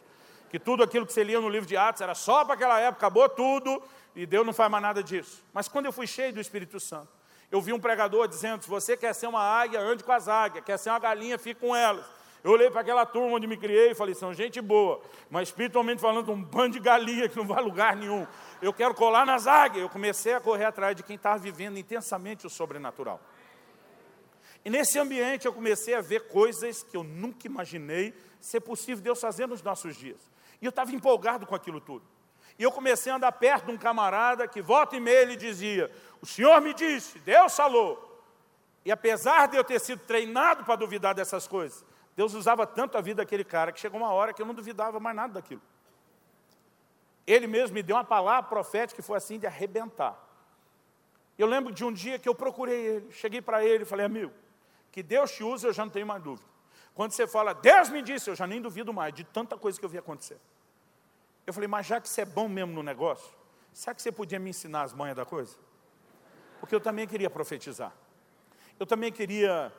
Que tudo aquilo que você lia no livro de Atos era só para aquela época, acabou tudo, e Deus não faz mais nada disso. Mas quando eu fui cheio do Espírito Santo, eu vi um pregador dizendo: se você quer ser uma águia, ande com as águias, quer ser uma galinha, fique com elas. Eu olhei para aquela turma onde me criei e falei: são gente boa, mas espiritualmente falando, um bando de galinha que não vai a lugar nenhum. Eu quero colar nas águias. Eu comecei a correr atrás de quem estava vivendo intensamente o sobrenatural. E nesse ambiente eu comecei a ver coisas que eu nunca imaginei ser possível Deus fazer nos nossos dias. E eu estava empolgado com aquilo tudo. E eu comecei a andar perto de um camarada que volta e meia ele dizia: O Senhor me disse, Deus falou. E apesar de eu ter sido treinado para duvidar dessas coisas, Deus usava tanto a vida daquele cara que chegou uma hora que eu não duvidava mais nada daquilo. Ele mesmo me deu uma palavra profética que foi assim de arrebentar. Eu lembro de um dia que eu procurei ele, cheguei para ele e falei, amigo, que Deus te usa, eu já não tenho mais dúvida. Quando você fala, Deus me disse, eu já nem duvido mais de tanta coisa que eu vi acontecer. Eu falei, mas já que você é bom mesmo no negócio, será que você podia me ensinar as manhas da coisa? Porque eu também queria profetizar. Eu também queria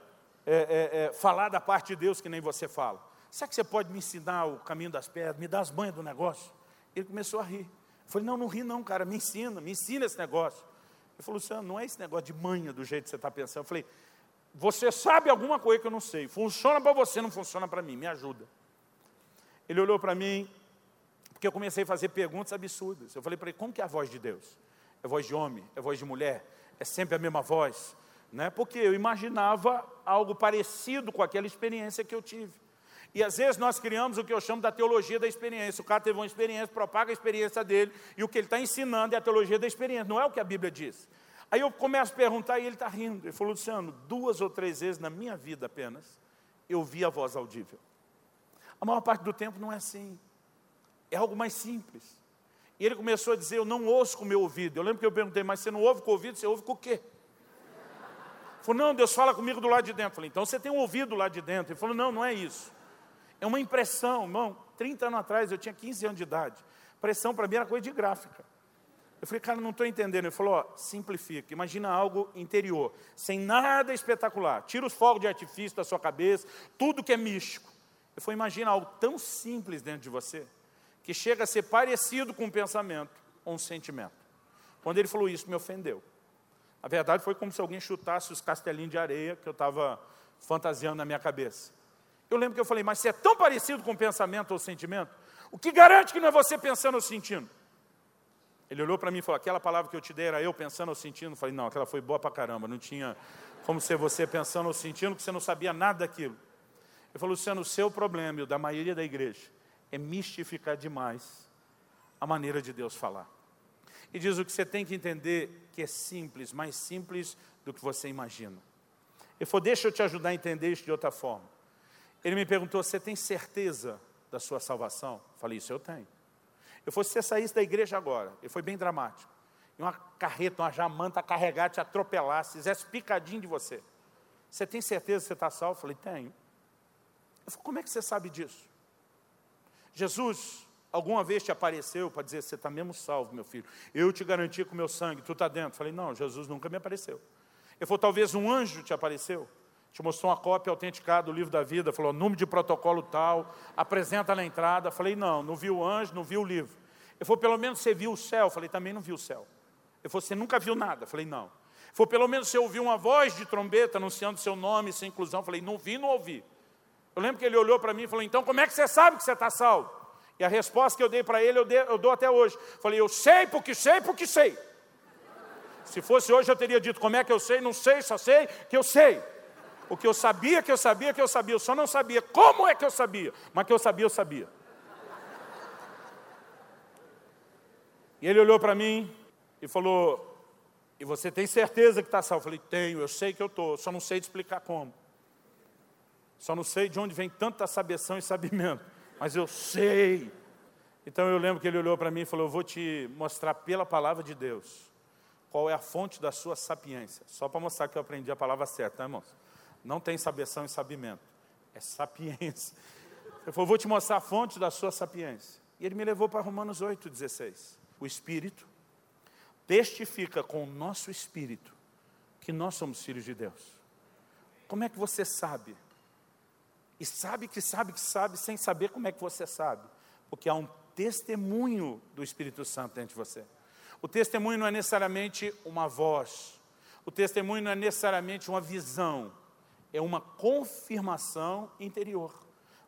é, é, é, falar da parte de Deus que nem você fala. Será que você pode me ensinar o caminho das pedras, me dar as manhas do negócio? Ele começou a rir. Eu falei, não, não ri não, cara, me ensina, me ensina esse negócio. Ele falou, Luciano, não é esse negócio de manha do jeito que você está pensando. Eu falei, você sabe alguma coisa que eu não sei. Funciona para você, não funciona para mim. Me ajuda. Ele olhou para mim, eu comecei a fazer perguntas absurdas. Eu falei para ele, como que é a voz de Deus? É voz de homem? É voz de mulher? É sempre a mesma voz? Né? Porque eu imaginava algo parecido com aquela experiência que eu tive. E às vezes nós criamos o que eu chamo da teologia da experiência. O cara teve uma experiência, propaga a experiência dele, e o que ele está ensinando é a teologia da experiência, não é o que a Bíblia diz. Aí eu começo a perguntar e ele está rindo. Ele falou, Luciano, duas ou três vezes na minha vida apenas, eu vi a voz audível. A maior parte do tempo não é assim. É algo mais simples. E ele começou a dizer, eu não ouço com o meu ouvido. Eu lembro que eu perguntei, mas você não ouve com o ouvido, você ouve com o quê? Ele falou, não, Deus fala comigo do lado de dentro. Eu falei, então você tem um ouvido lá de dentro. Ele falou, não, não é isso. É uma impressão, irmão. 30 anos atrás, eu tinha 15 anos de idade. Pressão para mim era coisa de gráfica. Eu falei, cara, não estou entendendo. Ele falou, simplifica, imagina algo interior, sem nada espetacular. Tira os fogos de artifício da sua cabeça, tudo que é místico. Eu falei, imagina algo tão simples dentro de você, que chega a ser parecido com um pensamento ou um sentimento. Quando ele falou isso, me ofendeu. A verdade foi como se alguém chutasse os castelinhos de areia que eu estava fantasiando na minha cabeça. Eu lembro que eu falei, mas se é tão parecido com pensamento ou sentimento, o que garante que não é você pensando ou sentindo? Ele olhou para mim e falou: aquela palavra que eu te dei era eu pensando ou sentindo? Eu falei: não, aquela foi boa para caramba, não tinha como ser você pensando ou sentindo, que você não sabia nada daquilo. Ele falou: Luciano, o seu problema e o da maioria da igreja é mistificar demais a maneira de Deus falar. e diz o que você tem que entender que é simples, mais simples do que você imagina. Ele falou, deixa eu te ajudar a entender isso de outra forma. Ele me perguntou, você tem certeza da sua salvação? Eu falei, isso eu tenho. Eu falei, se você saísse da igreja agora, ele foi bem dramático, e uma carreta, uma jamanta carregar, te atropelar, se fizesse picadinho de você. Você tem certeza que você está salvo? Eu falei, tenho. Eu falei, como é que você sabe disso? Jesus alguma vez te apareceu para dizer, você está mesmo salvo, meu filho. Eu te garanti com o meu sangue, tu está dentro. Falei, não, Jesus nunca me apareceu. Ele falou, talvez um anjo te apareceu. Te mostrou uma cópia autenticada do livro da vida, falou, número de protocolo tal, apresenta na entrada. Falei, não, não viu o anjo, não viu o livro. Ele falou, pelo menos você viu o céu. Falei, também não viu o céu. Ele falou, você nunca viu nada. Falei, não. Falou, pelo menos você ouviu uma voz de trombeta anunciando seu nome, sua inclusão. Falei, não vi, não ouvi. Eu lembro que ele olhou para mim e falou, então como é que você sabe que você está salvo? E a resposta que eu dei para ele, eu, dei, eu dou até hoje. Falei, eu sei porque sei, porque sei. Se fosse hoje, eu teria dito, como é que eu sei? Não sei, só sei que eu sei. O que eu sabia, que eu sabia, que eu sabia. Eu só não sabia como é que eu sabia. Mas que eu sabia, eu sabia. E ele olhou para mim e falou, e você tem certeza que está salvo? Eu falei, tenho, eu sei que eu estou, só não sei te explicar como. Só não sei de onde vem tanta sabeção e sabimento mas eu sei. Então eu lembro que ele olhou para mim e falou: Eu vou te mostrar pela palavra de Deus qual é a fonte da sua sapiência. Só para mostrar que eu aprendi a palavra certa, tá, irmãos? Não tem sabeção e sabimento, é sapiência. Ele falou: Vou te mostrar a fonte da sua sapiência. E ele me levou para Romanos 8,16. O Espírito testifica com o nosso espírito que nós somos filhos de Deus. Como é que você sabe? E sabe que sabe que sabe, sem saber como é que você sabe. Porque há um testemunho do Espírito Santo dentro de você. O testemunho não é necessariamente uma voz. O testemunho não é necessariamente uma visão. É uma confirmação interior.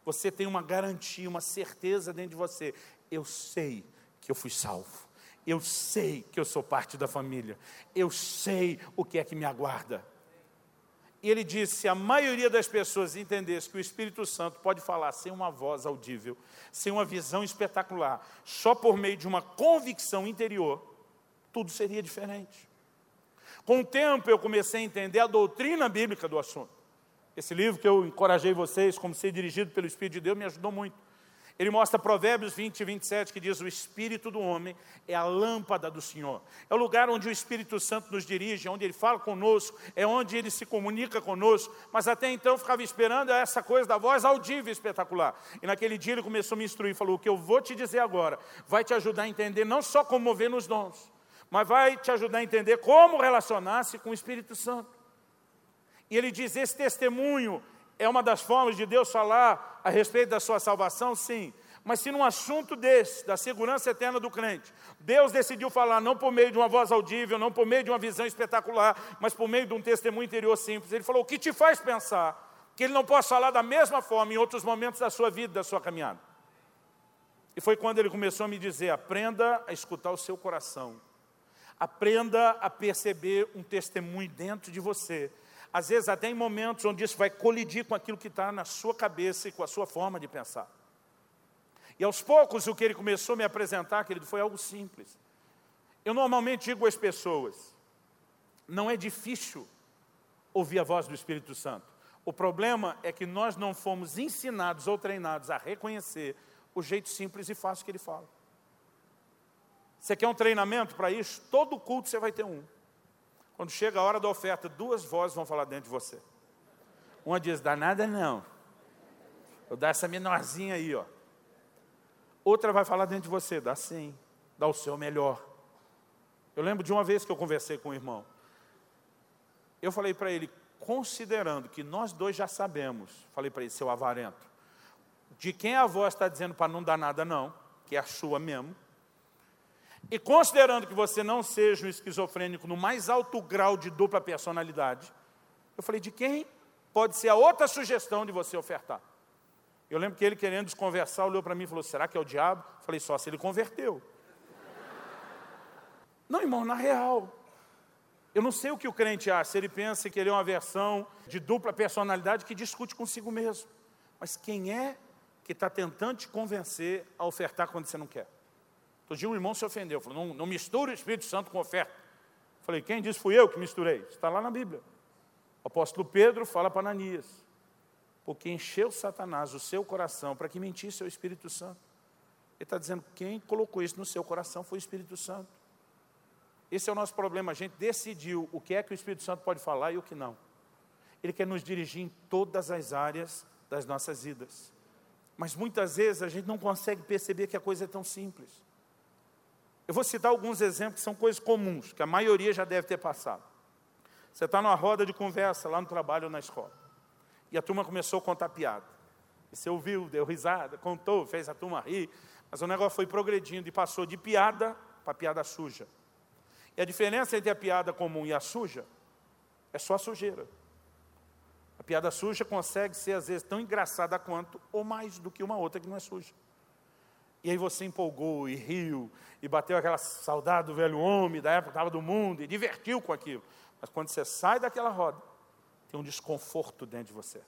Você tem uma garantia, uma certeza dentro de você. Eu sei que eu fui salvo. Eu sei que eu sou parte da família. Eu sei o que é que me aguarda. E ele disse: se a maioria das pessoas entendesse que o Espírito Santo pode falar sem uma voz audível, sem uma visão espetacular, só por meio de uma convicção interior, tudo seria diferente. Com o tempo eu comecei a entender a doutrina bíblica do assunto. Esse livro que eu encorajei vocês, como ser dirigido pelo Espírito de Deus, me ajudou muito. Ele mostra Provérbios 20 e 27, que diz: O espírito do homem é a lâmpada do Senhor. É o lugar onde o Espírito Santo nos dirige, onde ele fala conosco, é onde ele se comunica conosco. Mas até então eu ficava esperando essa coisa da voz audível espetacular. E naquele dia ele começou a me instruir, falou: O que eu vou te dizer agora vai te ajudar a entender não só como mover nos dons, mas vai te ajudar a entender como relacionar-se com o Espírito Santo. E ele diz: Esse testemunho é uma das formas de Deus falar a respeito da sua salvação? Sim. Mas se num assunto desse, da segurança eterna do crente, Deus decidiu falar não por meio de uma voz audível, não por meio de uma visão espetacular, mas por meio de um testemunho interior simples, Ele falou: o que te faz pensar que Ele não possa falar da mesma forma em outros momentos da sua vida, da sua caminhada? E foi quando Ele começou a me dizer: aprenda a escutar o seu coração, aprenda a perceber um testemunho dentro de você, às vezes até em momentos onde isso vai colidir com aquilo que está na sua cabeça e com a sua forma de pensar. E aos poucos o que ele começou a me apresentar, querido, foi algo simples. Eu normalmente digo às pessoas, não é difícil ouvir a voz do Espírito Santo. O problema é que nós não fomos ensinados ou treinados a reconhecer o jeito simples e fácil que ele fala. Você quer um treinamento para isso? Todo culto você vai ter um. Quando chega a hora da oferta, duas vozes vão falar dentro de você. Uma diz, dá nada não. Eu dá essa menorzinha aí, ó. Outra vai falar dentro de você, dá sim, dá o seu melhor. Eu lembro de uma vez que eu conversei com um irmão. Eu falei para ele, considerando que nós dois já sabemos, falei para ele, seu avarento, de quem a voz está dizendo para não dar nada não, que é a sua mesmo, e considerando que você não seja um esquizofrênico no mais alto grau de dupla personalidade, eu falei, de quem pode ser a outra sugestão de você ofertar? Eu lembro que ele, querendo desconversar, olhou para mim e falou, será que é o diabo? Eu falei, só se ele converteu. não, irmão, na real. Eu não sei o que o crente acha, se ele pensa que ele é uma versão de dupla personalidade que discute consigo mesmo. Mas quem é que está tentando te convencer a ofertar quando você não quer? Outro dia um irmão se ofendeu, falou, não, não misture o Espírito Santo com oferta. Falei, quem disse? Fui eu que misturei. Está lá na Bíblia. O apóstolo Pedro fala para Ananias, porque encheu Satanás o seu coração para que mentisse ao Espírito Santo. Ele está dizendo, quem colocou isso no seu coração foi o Espírito Santo. Esse é o nosso problema, a gente decidiu o que é que o Espírito Santo pode falar e o que não. Ele quer nos dirigir em todas as áreas das nossas vidas. Mas muitas vezes a gente não consegue perceber que a coisa é tão simples. Eu vou citar alguns exemplos que são coisas comuns, que a maioria já deve ter passado. Você está numa roda de conversa lá no trabalho ou na escola. E a turma começou a contar piada. E você ouviu, deu risada, contou, fez a turma rir. Mas o negócio foi progredindo e passou de piada para piada suja. E a diferença entre a piada comum e a suja é só a sujeira. A piada suja consegue ser, às vezes, tão engraçada quanto, ou mais do que uma outra que não é suja. E aí você empolgou e riu, e bateu aquela saudade do velho homem, da época que estava do mundo, e divertiu com aquilo. Mas quando você sai daquela roda, tem um desconforto dentro de você.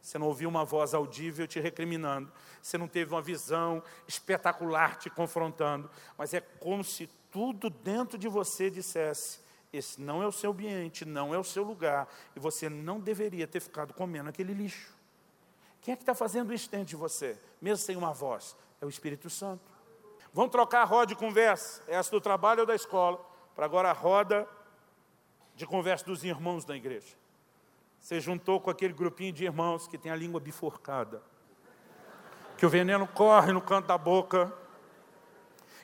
Você não ouviu uma voz audível te recriminando. Você não teve uma visão espetacular te confrontando. Mas é como se tudo dentro de você dissesse: esse não é o seu ambiente, não é o seu lugar, e você não deveria ter ficado comendo aquele lixo. Quem é que está fazendo isso dentro de você, mesmo sem uma voz? É o Espírito Santo. Vamos trocar a roda de conversa, essa do trabalho ou da escola, para agora a roda de conversa dos irmãos da igreja. Você juntou com aquele grupinho de irmãos que tem a língua bifurcada, que o veneno corre no canto da boca,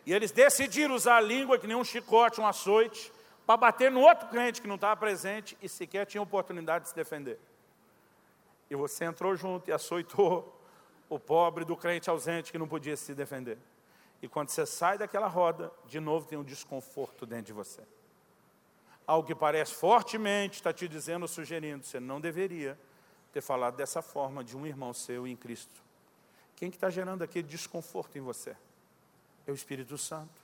e eles decidiram usar a língua que nem um chicote, um açoite, para bater no outro crente que não estava presente e sequer tinha oportunidade de se defender. E você entrou junto e açoitou o pobre do crente ausente que não podia se defender. E quando você sai daquela roda, de novo tem um desconforto dentro de você. Algo que parece fortemente está te dizendo, sugerindo, você não deveria ter falado dessa forma de um irmão seu em Cristo. Quem que está gerando aquele desconforto em você? É o Espírito Santo.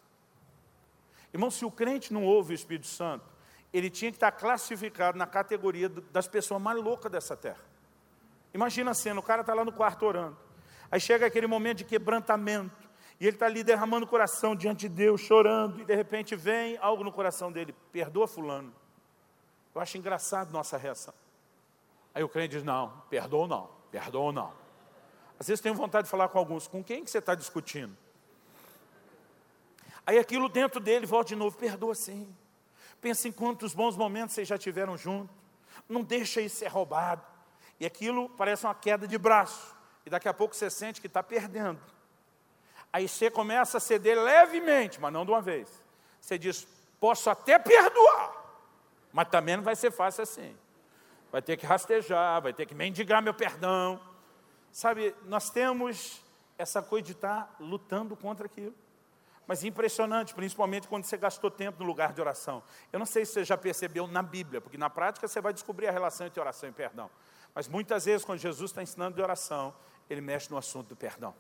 Irmão, se o crente não ouve o Espírito Santo, ele tinha que estar classificado na categoria das pessoas mais loucas dessa terra. Imagina a cena, o cara está lá no quarto orando. Aí chega aquele momento de quebrantamento. E ele está ali derramando o coração diante de Deus, chorando. E de repente vem algo no coração dele. Perdoa fulano. Eu acho engraçado nossa reação. Aí o crente diz, não, perdoa não, perdoa não. Às vezes tenho vontade de falar com alguns, com quem que você está discutindo? Aí aquilo dentro dele volta de novo, perdoa sim. Pensa em quantos bons momentos vocês já tiveram juntos. Não deixa isso ser roubado. E aquilo parece uma queda de braço. E daqui a pouco você sente que está perdendo. Aí você começa a ceder levemente, mas não de uma vez. Você diz, posso até perdoar, mas também não vai ser fácil assim. Vai ter que rastejar, vai ter que mendigar meu perdão. Sabe, nós temos essa coisa de estar tá lutando contra aquilo. Mas impressionante, principalmente quando você gastou tempo no lugar de oração. Eu não sei se você já percebeu na Bíblia, porque na prática você vai descobrir a relação entre oração e perdão. Mas muitas vezes, quando Jesus está ensinando de oração, ele mexe no assunto do perdão.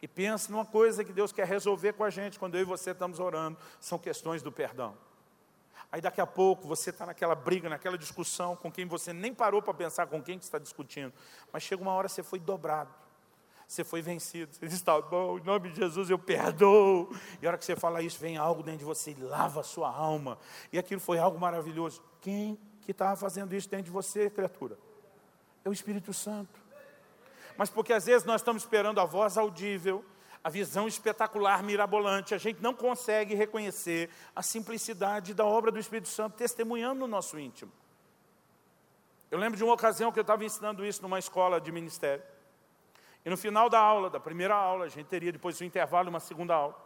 E pensa numa coisa que Deus quer resolver com a gente quando eu e você estamos orando, são questões do perdão. Aí daqui a pouco você está naquela briga, naquela discussão com quem você nem parou para pensar com quem que está discutindo. Mas chega uma hora você foi dobrado você foi vencido. Você diz, está bom, em nome de Jesus eu perdoo. E a hora que você fala isso, vem algo dentro de você e lava a sua alma. E aquilo foi algo maravilhoso. Quem que estava fazendo isso dentro de você, criatura? É o Espírito Santo. Mas porque às vezes nós estamos esperando a voz audível, a visão espetacular, mirabolante, a gente não consegue reconhecer a simplicidade da obra do Espírito Santo testemunhando no nosso íntimo. Eu lembro de uma ocasião que eu estava ensinando isso numa escola de ministério. E no final da aula, da primeira aula, a gente teria depois do intervalo uma segunda aula.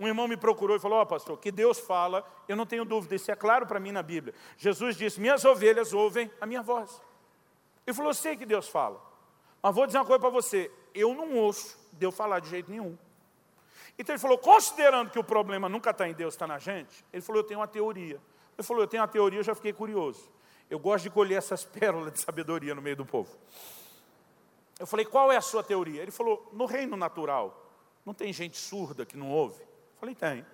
Um irmão me procurou e falou: Ó, oh, pastor, que Deus fala, eu não tenho dúvida, isso é claro para mim na Bíblia. Jesus disse: Minhas ovelhas ouvem a minha voz. Ele falou: sei que Deus fala, mas vou dizer uma coisa para você: eu não ouço Deus falar de jeito nenhum. Então ele falou: considerando que o problema nunca está em Deus, está na gente, ele falou: Eu tenho uma teoria. Ele falou: Eu tenho uma teoria, eu já fiquei curioso. Eu gosto de colher essas pérolas de sabedoria no meio do povo. Eu falei, qual é a sua teoria? Ele falou, no reino natural, não tem gente surda que não ouve? Eu falei, tem. Ele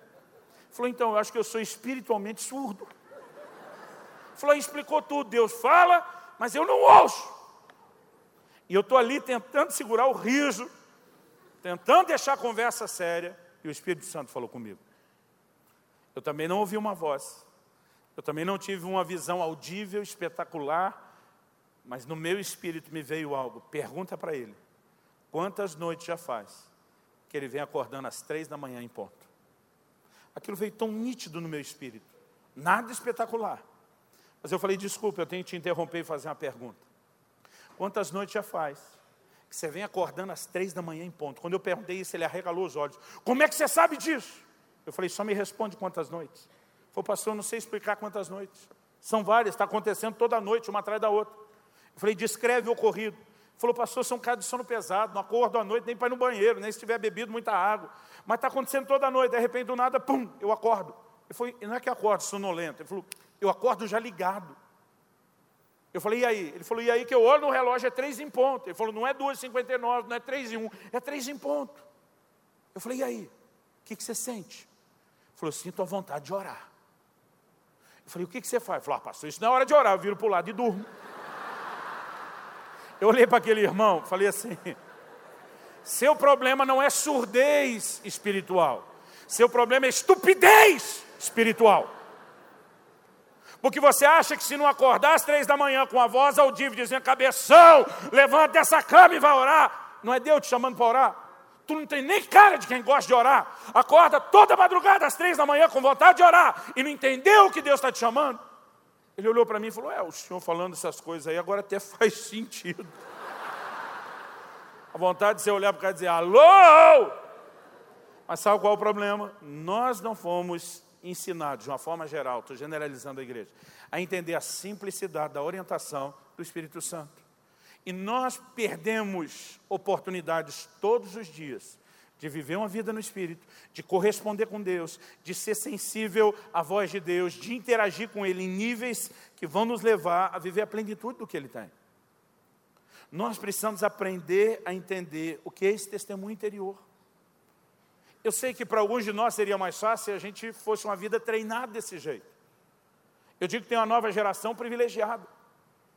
falou, então, eu acho que eu sou espiritualmente surdo. Ele falou, explicou tudo, Deus fala, mas eu não ouço. E eu estou ali tentando segurar o riso, tentando deixar a conversa séria, e o Espírito Santo falou comigo. Eu também não ouvi uma voz. Eu também não tive uma visão audível, espetacular, mas no meu espírito me veio algo. Pergunta para ele: quantas noites já faz que ele vem acordando às três da manhã em ponto? Aquilo veio tão nítido no meu espírito, nada espetacular. Mas eu falei: desculpa, eu tenho que te interromper e fazer uma pergunta. Quantas noites já faz que você vem acordando às três da manhã em ponto? Quando eu perguntei isso, ele arregalou os olhos. Como é que você sabe disso? Eu falei: só me responde quantas noites. Falei, pastor, eu não sei explicar quantas noites. São várias, está acontecendo toda noite, uma atrás da outra. Eu falei, descreve o ocorrido. Ele falou, pastor, sou um cara de sono pesado, não acordo à noite nem para ir no banheiro, nem se tiver bebido muita água. Mas está acontecendo toda noite, de repente do nada, pum, eu acordo. Ele falou, não é que acordo sonolento. Ele falou, eu acordo já ligado. Eu falei, e aí? Ele falou, e aí que eu olho no relógio, é três em ponto. Ele falou, não é 2h59, não é três em um, é três em ponto. Eu falei, e aí? O que, que você sente? Ele falou, eu sinto a vontade de orar. Eu falei, o que, que você faz? Ele falou, ah, pastor, isso não é hora de orar, eu viro para o lado e durmo. Eu olhei para aquele irmão, falei assim, seu problema não é surdez espiritual, seu problema é estupidez espiritual. Porque você acha que se não acordar às três da manhã com a voz audível dizendo, cabeção, levanta dessa cama e vai orar, não é Deus te chamando para orar? Tu não tem nem cara de quem gosta de orar. Acorda toda madrugada às três da manhã com vontade de orar e não entendeu o que Deus está te chamando. Ele olhou para mim e falou: É, o senhor falando essas coisas aí agora até faz sentido. A vontade de você olhar para o cara e dizer: Alô! Mas sabe qual é o problema? Nós não fomos ensinados, de uma forma geral, estou generalizando a igreja, a entender a simplicidade da orientação do Espírito Santo. E nós perdemos oportunidades todos os dias de viver uma vida no Espírito, de corresponder com Deus, de ser sensível à voz de Deus, de interagir com Ele em níveis que vão nos levar a viver a plenitude do que Ele tem. Nós precisamos aprender a entender o que é esse testemunho interior. Eu sei que para alguns de nós seria mais fácil se a gente fosse uma vida treinada desse jeito. Eu digo que tem uma nova geração privilegiada.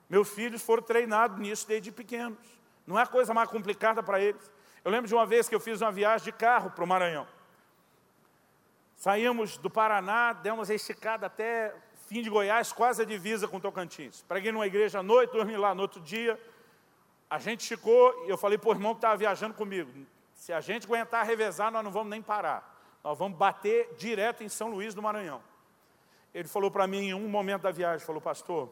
Meus filhos foram treinados nisso desde pequenos. Não é coisa mais complicada para eles. Eu lembro de uma vez que eu fiz uma viagem de carro para o Maranhão. Saímos do Paraná, demos a esticada até fim de Goiás, quase a divisa com Tocantins. Preguei numa igreja à noite, dormi lá no outro dia. A gente esticou e eu falei para o irmão que estava viajando comigo: se a gente aguentar revezar, nós não vamos nem parar. Nós vamos bater direto em São Luís do Maranhão. Ele falou para mim em um momento da viagem, falou, pastor,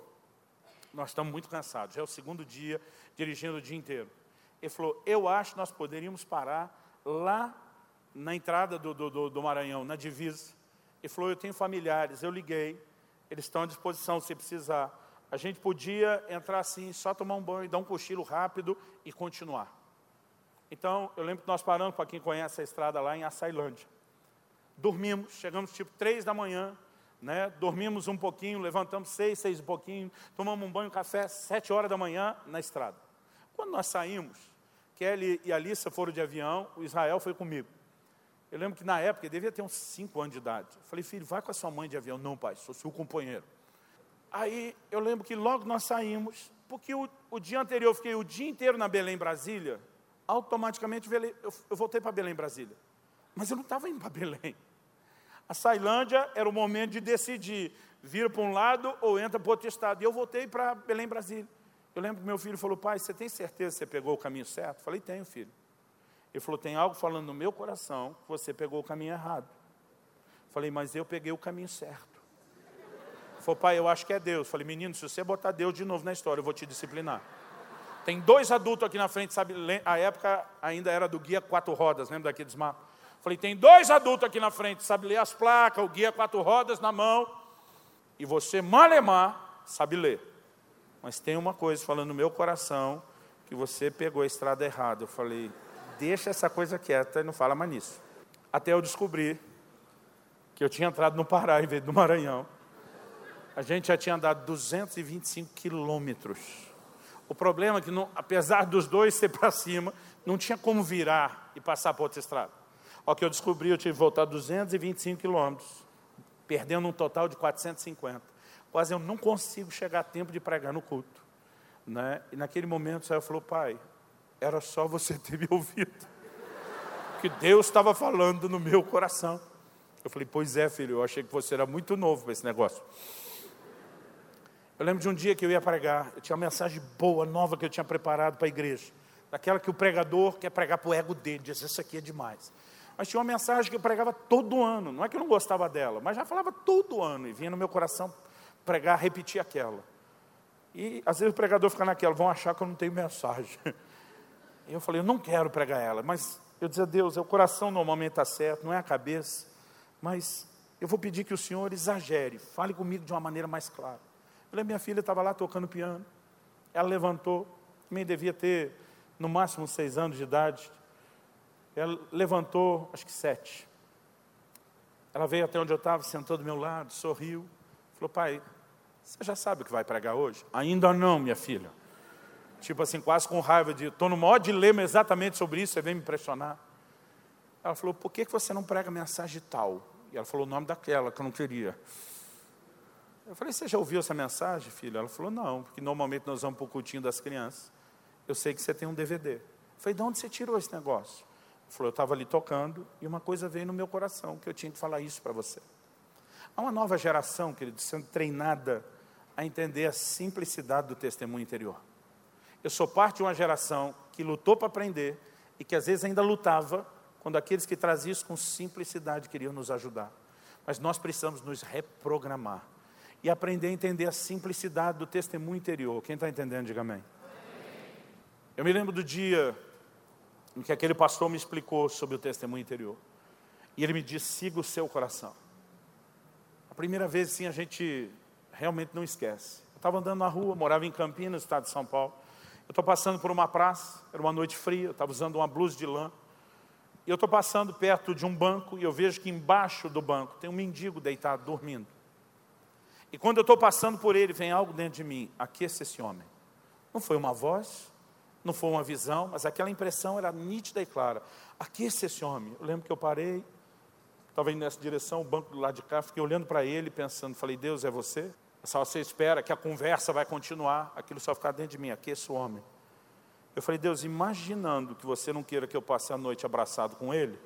nós estamos muito cansados, já é o segundo dia dirigindo o dia inteiro. Ele falou, eu acho que nós poderíamos parar lá na entrada do, do, do Maranhão, na divisa. Ele falou, eu tenho familiares, eu liguei, eles estão à disposição se precisar. A gente podia entrar assim, só tomar um banho, dar um cochilo rápido e continuar. Então, eu lembro que nós paramos, para quem conhece a estrada lá em Açailândia. Dormimos, chegamos tipo três da manhã, né? dormimos um pouquinho, levantamos seis, seis e pouquinho, tomamos um banho, café, sete horas da manhã na estrada. Quando nós saímos, Kelly e Alissa foram de avião, o Israel foi comigo. Eu lembro que na época, ele devia ter uns cinco anos de idade. Eu falei, filho, vai com a sua mãe de avião. Não, pai, sou seu companheiro. Aí eu lembro que logo nós saímos, porque o, o dia anterior eu fiquei o dia inteiro na Belém, Brasília, automaticamente eu, voltei para Belém, Brasília. Mas eu não estava indo para Belém. A Sailândia era o momento de decidir, vir para um lado ou entra para outro estado. E eu voltei para Belém, Brasília. Eu lembro que meu filho falou, pai, você tem certeza que você pegou o caminho certo? Eu falei, tenho, filho. Ele falou, tem algo falando no meu coração que você pegou o caminho errado. Eu falei, mas eu peguei o caminho certo. Ele falou, pai, eu acho que é Deus. Eu falei, menino, se você botar Deus de novo na história, eu vou te disciplinar. Tem dois adultos aqui na frente, sabe? A época ainda era do guia quatro rodas, lembra daqueles mapas? Falei, tem dois adultos aqui na frente, sabe ler as placas, o guia quatro rodas na mão, e você, malemar, sabe ler. Mas tem uma coisa falando no meu coração, que você pegou a estrada errada. Eu falei, deixa essa coisa quieta e não fala mais nisso. Até eu descobrir que eu tinha entrado no Pará em vez do Maranhão. A gente já tinha andado 225 quilômetros. O problema é que, não, apesar dos dois ser para cima, não tinha como virar e passar por outra estrada. Ao que eu descobri, eu tive que voltar 225 quilômetros, perdendo um total de 450. Quase eu não consigo chegar a tempo de pregar no culto. Né? E naquele momento Senhor falou, pai, era só você ter me ouvido. que Deus estava falando no meu coração. Eu falei, pois é, filho, eu achei que você era muito novo para esse negócio. Eu lembro de um dia que eu ia pregar, eu tinha uma mensagem boa, nova que eu tinha preparado para a igreja. Daquela que o pregador quer pregar para o ego dele, diz, isso aqui é demais. Mas tinha uma mensagem que eu pregava todo ano, não é que eu não gostava dela, mas já falava todo ano, e vinha no meu coração pregar, repetir aquela. E às vezes o pregador fica naquela, vão achar que eu não tenho mensagem. E eu falei, eu não quero pregar ela, mas eu dizia, Deus, o coração normalmente está certo, não é a cabeça, mas eu vou pedir que o Senhor exagere, fale comigo de uma maneira mais clara. Lembro, minha filha estava lá tocando piano, ela levantou, também devia ter no máximo seis anos de idade, ela levantou, acho que sete. Ela veio até onde eu estava, sentou do meu lado, sorriu, falou, pai, você já sabe o que vai pregar hoje? Ainda não, minha filha. Tipo assim, quase com raiva de, estou no maior dilema exatamente sobre isso, você vem me impressionar. Ela falou, por que você não prega mensagem tal? E ela falou o nome daquela que eu não queria. Eu falei, você já ouviu essa mensagem, filha? Ela falou, não, porque normalmente nós vamos para o cultinho das crianças. Eu sei que você tem um DVD. Eu falei, de onde você tirou esse negócio? Ela falou, eu estava ali tocando e uma coisa veio no meu coração, que eu tinha que falar isso para você. Há uma nova geração, querido, sendo treinada a entender a simplicidade do testemunho interior. Eu sou parte de uma geração que lutou para aprender e que às vezes ainda lutava quando aqueles que traziam isso com simplicidade queriam nos ajudar. Mas nós precisamos nos reprogramar e aprender a entender a simplicidade do testemunho interior. Quem está entendendo, diga amém. Eu me lembro do dia em que aquele pastor me explicou sobre o testemunho interior. E ele me disse: siga o seu coração. A primeira vez, sim, a gente realmente não esquece. Eu estava andando na rua, morava em Campinas, estado de São Paulo. Eu estou passando por uma praça, era uma noite fria, eu estava usando uma blusa de lã. E eu estou passando perto de um banco e eu vejo que embaixo do banco tem um mendigo deitado, dormindo. E quando eu estou passando por ele, vem algo dentro de mim, aqueça esse homem. Não foi uma voz, não foi uma visão, mas aquela impressão era nítida e clara. Aqueça esse homem. Eu lembro que eu parei, estava indo nessa direção, o banco do lado de cá, fiquei olhando para ele, pensando, falei, Deus, é você? Só você espera que a conversa vai continuar, aquilo só ficar dentro de mim, aqueça o homem. Eu falei, Deus, imaginando que você não queira que eu passe a noite abraçado com ele,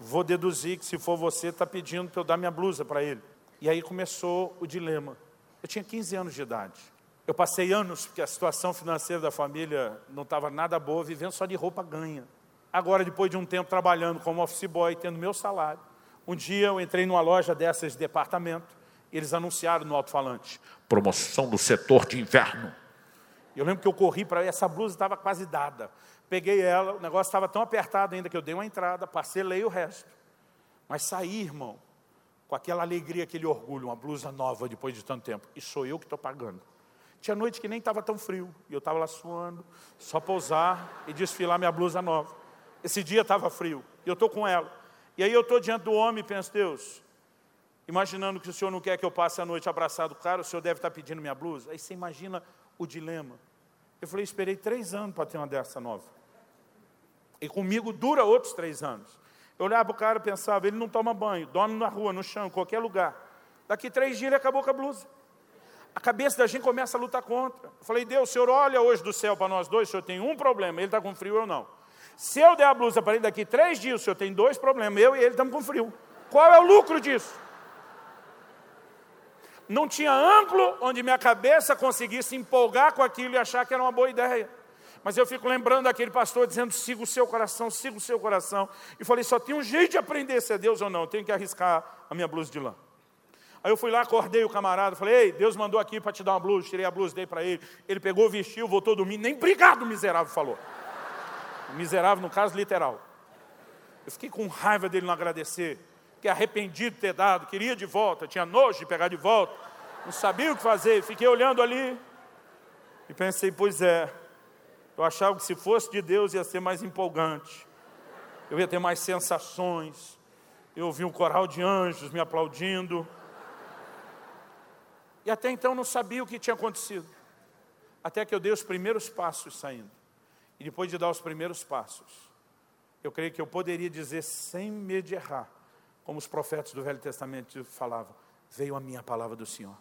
vou deduzir que se for você, está pedindo para eu dar minha blusa para ele. E aí começou o dilema. Eu tinha 15 anos de idade. Eu passei anos, porque a situação financeira da família não estava nada boa, vivendo só de roupa ganha. Agora, depois de um tempo trabalhando como office boy, tendo meu salário, um dia eu entrei numa loja dessas de departamento, e eles anunciaram no alto-falante, promoção do setor de inverno. Eu lembro que eu corri para essa blusa estava quase dada. Peguei ela, o negócio estava tão apertado ainda que eu dei uma entrada, parcelei o resto. Mas saí, irmão, com aquela alegria, aquele orgulho, uma blusa nova depois de tanto tempo. E sou eu que estou pagando. Tinha noite que nem estava tão frio, e eu estava lá suando, só para usar e desfilar minha blusa nova. Esse dia estava frio, e eu estou com ela. E aí eu estou diante do homem e penso, Deus, imaginando que o Senhor não quer que eu passe a noite abraçado, cara, o Senhor deve estar pedindo minha blusa. Aí você imagina o dilema. Eu falei, esperei três anos para ter uma dessa nova. E comigo dura outros três anos. Eu olhava para o cara e pensava, ele não toma banho, dorme na rua, no chão, em qualquer lugar. Daqui três dias ele acabou com a blusa. A cabeça da gente começa a lutar contra. Eu falei, Deus, o Senhor olha hoje do céu para nós dois, o Senhor tem um problema, ele está com frio ou não. Se eu der a blusa para ele daqui três dias, o Senhor tem dois problemas, eu e ele estamos com frio. Qual é o lucro disso? Não tinha ângulo onde minha cabeça conseguisse empolgar com aquilo e achar que era uma boa ideia. Mas eu fico lembrando daquele pastor dizendo: siga o seu coração, siga o seu coração. E falei: só tem um jeito de aprender se é Deus ou não, eu tenho que arriscar a minha blusa de lã. Aí eu fui lá, acordei o camarada, falei: ei, Deus mandou aqui para te dar uma blusa, tirei a blusa, dei para ele. Ele pegou, vestiu, voltou dormir, nem obrigado, miserável, falou. Miserável, no caso literal. Eu fiquei com raiva dele não agradecer, fiquei arrependido de ter dado, queria de volta, tinha nojo de pegar de volta, não sabia o que fazer, fiquei olhando ali e pensei: pois é, eu achava que se fosse de Deus ia ser mais empolgante, eu ia ter mais sensações. Eu ouvi um coral de anjos me aplaudindo. E até então não sabia o que tinha acontecido. Até que eu dei os primeiros passos saindo. E depois de dar os primeiros passos, eu creio que eu poderia dizer sem medo de errar, como os profetas do Velho Testamento falavam: veio a minha palavra do Senhor.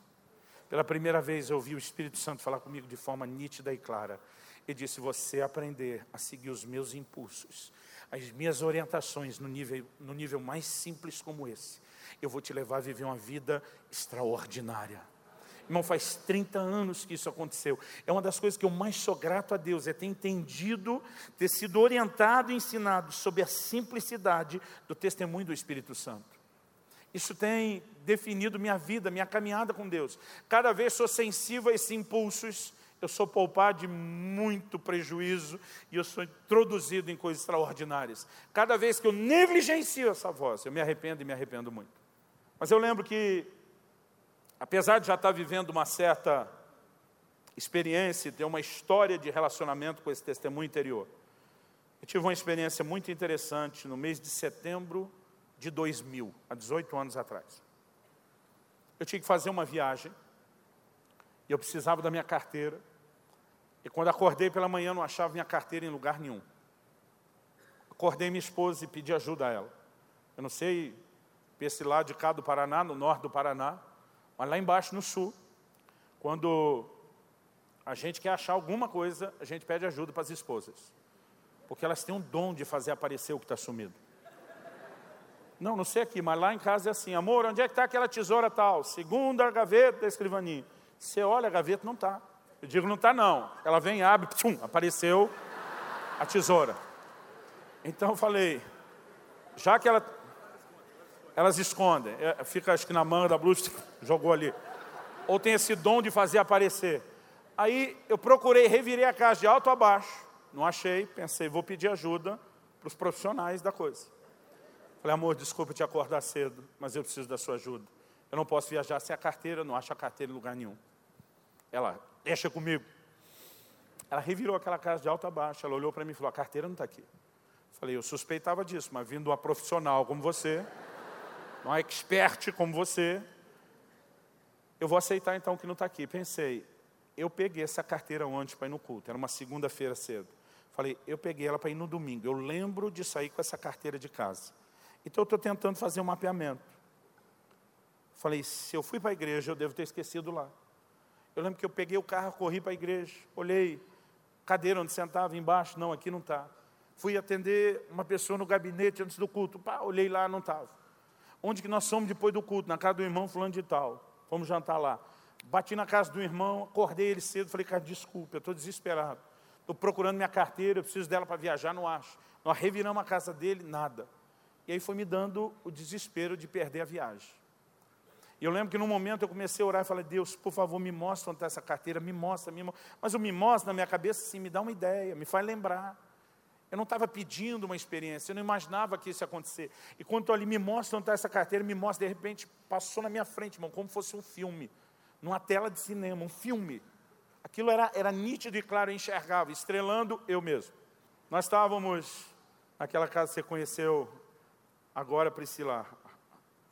Pela primeira vez eu ouvi o Espírito Santo falar comigo de forma nítida e clara e disse: Você aprender a seguir os meus impulsos, as minhas orientações no nível, no nível mais simples como esse, eu vou te levar a viver uma vida extraordinária. Irmão, faz 30 anos que isso aconteceu. É uma das coisas que eu mais sou grato a Deus, é ter entendido, ter sido orientado e ensinado sobre a simplicidade do testemunho do Espírito Santo. Isso tem definido minha vida, minha caminhada com Deus. Cada vez sou sensível a esses impulsos, eu sou poupado de muito prejuízo e eu sou introduzido em coisas extraordinárias. Cada vez que eu negligencio essa voz, eu me arrependo e me arrependo muito. Mas eu lembro que apesar de já estar vivendo uma certa experiência, ter uma história de relacionamento com esse testemunho interior, eu tive uma experiência muito interessante no mês de setembro de 2000, há 18 anos atrás. Eu tinha que fazer uma viagem, e eu precisava da minha carteira, e quando acordei pela manhã não achava minha carteira em lugar nenhum. Acordei minha esposa e pedi ajuda a ela. Eu não sei, esse lado de cá do Paraná, no norte do Paraná, mas lá embaixo no sul, quando a gente quer achar alguma coisa, a gente pede ajuda para as esposas. Porque elas têm um dom de fazer aparecer o que está sumido. Não, não sei aqui, mas lá em casa é assim, amor, onde é que está aquela tesoura tal? Segunda gaveta da escrivaninha. Você olha, a gaveta não está. Eu digo, não está não. Ela vem, abre, pum, apareceu a tesoura. Então eu falei, já que ela elas escondem. É, fica, acho que na manga da blusa, jogou ali. Ou tem esse dom de fazer aparecer. Aí eu procurei, revirei a casa de alto a baixo. Não achei, pensei, vou pedir ajuda para os profissionais da coisa. Falei, amor, desculpa te acordar cedo, mas eu preciso da sua ajuda. Eu não posso viajar sem a carteira, não acho a carteira em lugar nenhum. Ela, deixa comigo. Ela revirou aquela casa de alto a baixo, ela olhou para mim e falou, a carteira não está aqui. Falei, eu suspeitava disso, mas vindo uma profissional como você, um expert como você, eu vou aceitar então que não está aqui. Pensei, eu peguei essa carteira ontem para ir no culto, era uma segunda-feira cedo. Falei, eu peguei ela para ir no domingo. Eu lembro de sair com essa carteira de casa. Então eu estou tentando fazer um mapeamento. Falei, se eu fui para a igreja, eu devo ter esquecido lá. Eu lembro que eu peguei o carro, corri para a igreja, olhei, cadeira onde sentava embaixo, não, aqui não está. Fui atender uma pessoa no gabinete antes do culto, pá, olhei lá, não estava. Onde que nós fomos depois do culto? Na casa do irmão fulano de tal. Fomos jantar lá. Bati na casa do irmão, acordei ele cedo, falei, cara, desculpa, eu estou desesperado. Estou procurando minha carteira, eu preciso dela para viajar, não acho. Nós reviramos a casa dele, nada. E aí foi me dando o desespero de perder a viagem. E eu lembro que no momento eu comecei a orar e falei, Deus, por favor, me mostra onde está essa carteira, me mostra, me mostra. Mas o me mostra na minha cabeça, assim, me dá uma ideia, me faz lembrar. Eu não estava pedindo uma experiência, eu não imaginava que isso ia acontecer. E quando estou ali, me mostra onde está essa carteira, me mostra, de repente, passou na minha frente, irmão, como fosse um filme, numa tela de cinema, um filme. Aquilo era, era nítido e claro, eu enxergava, estrelando eu mesmo. Nós estávamos naquela casa que você conheceu agora, Priscila,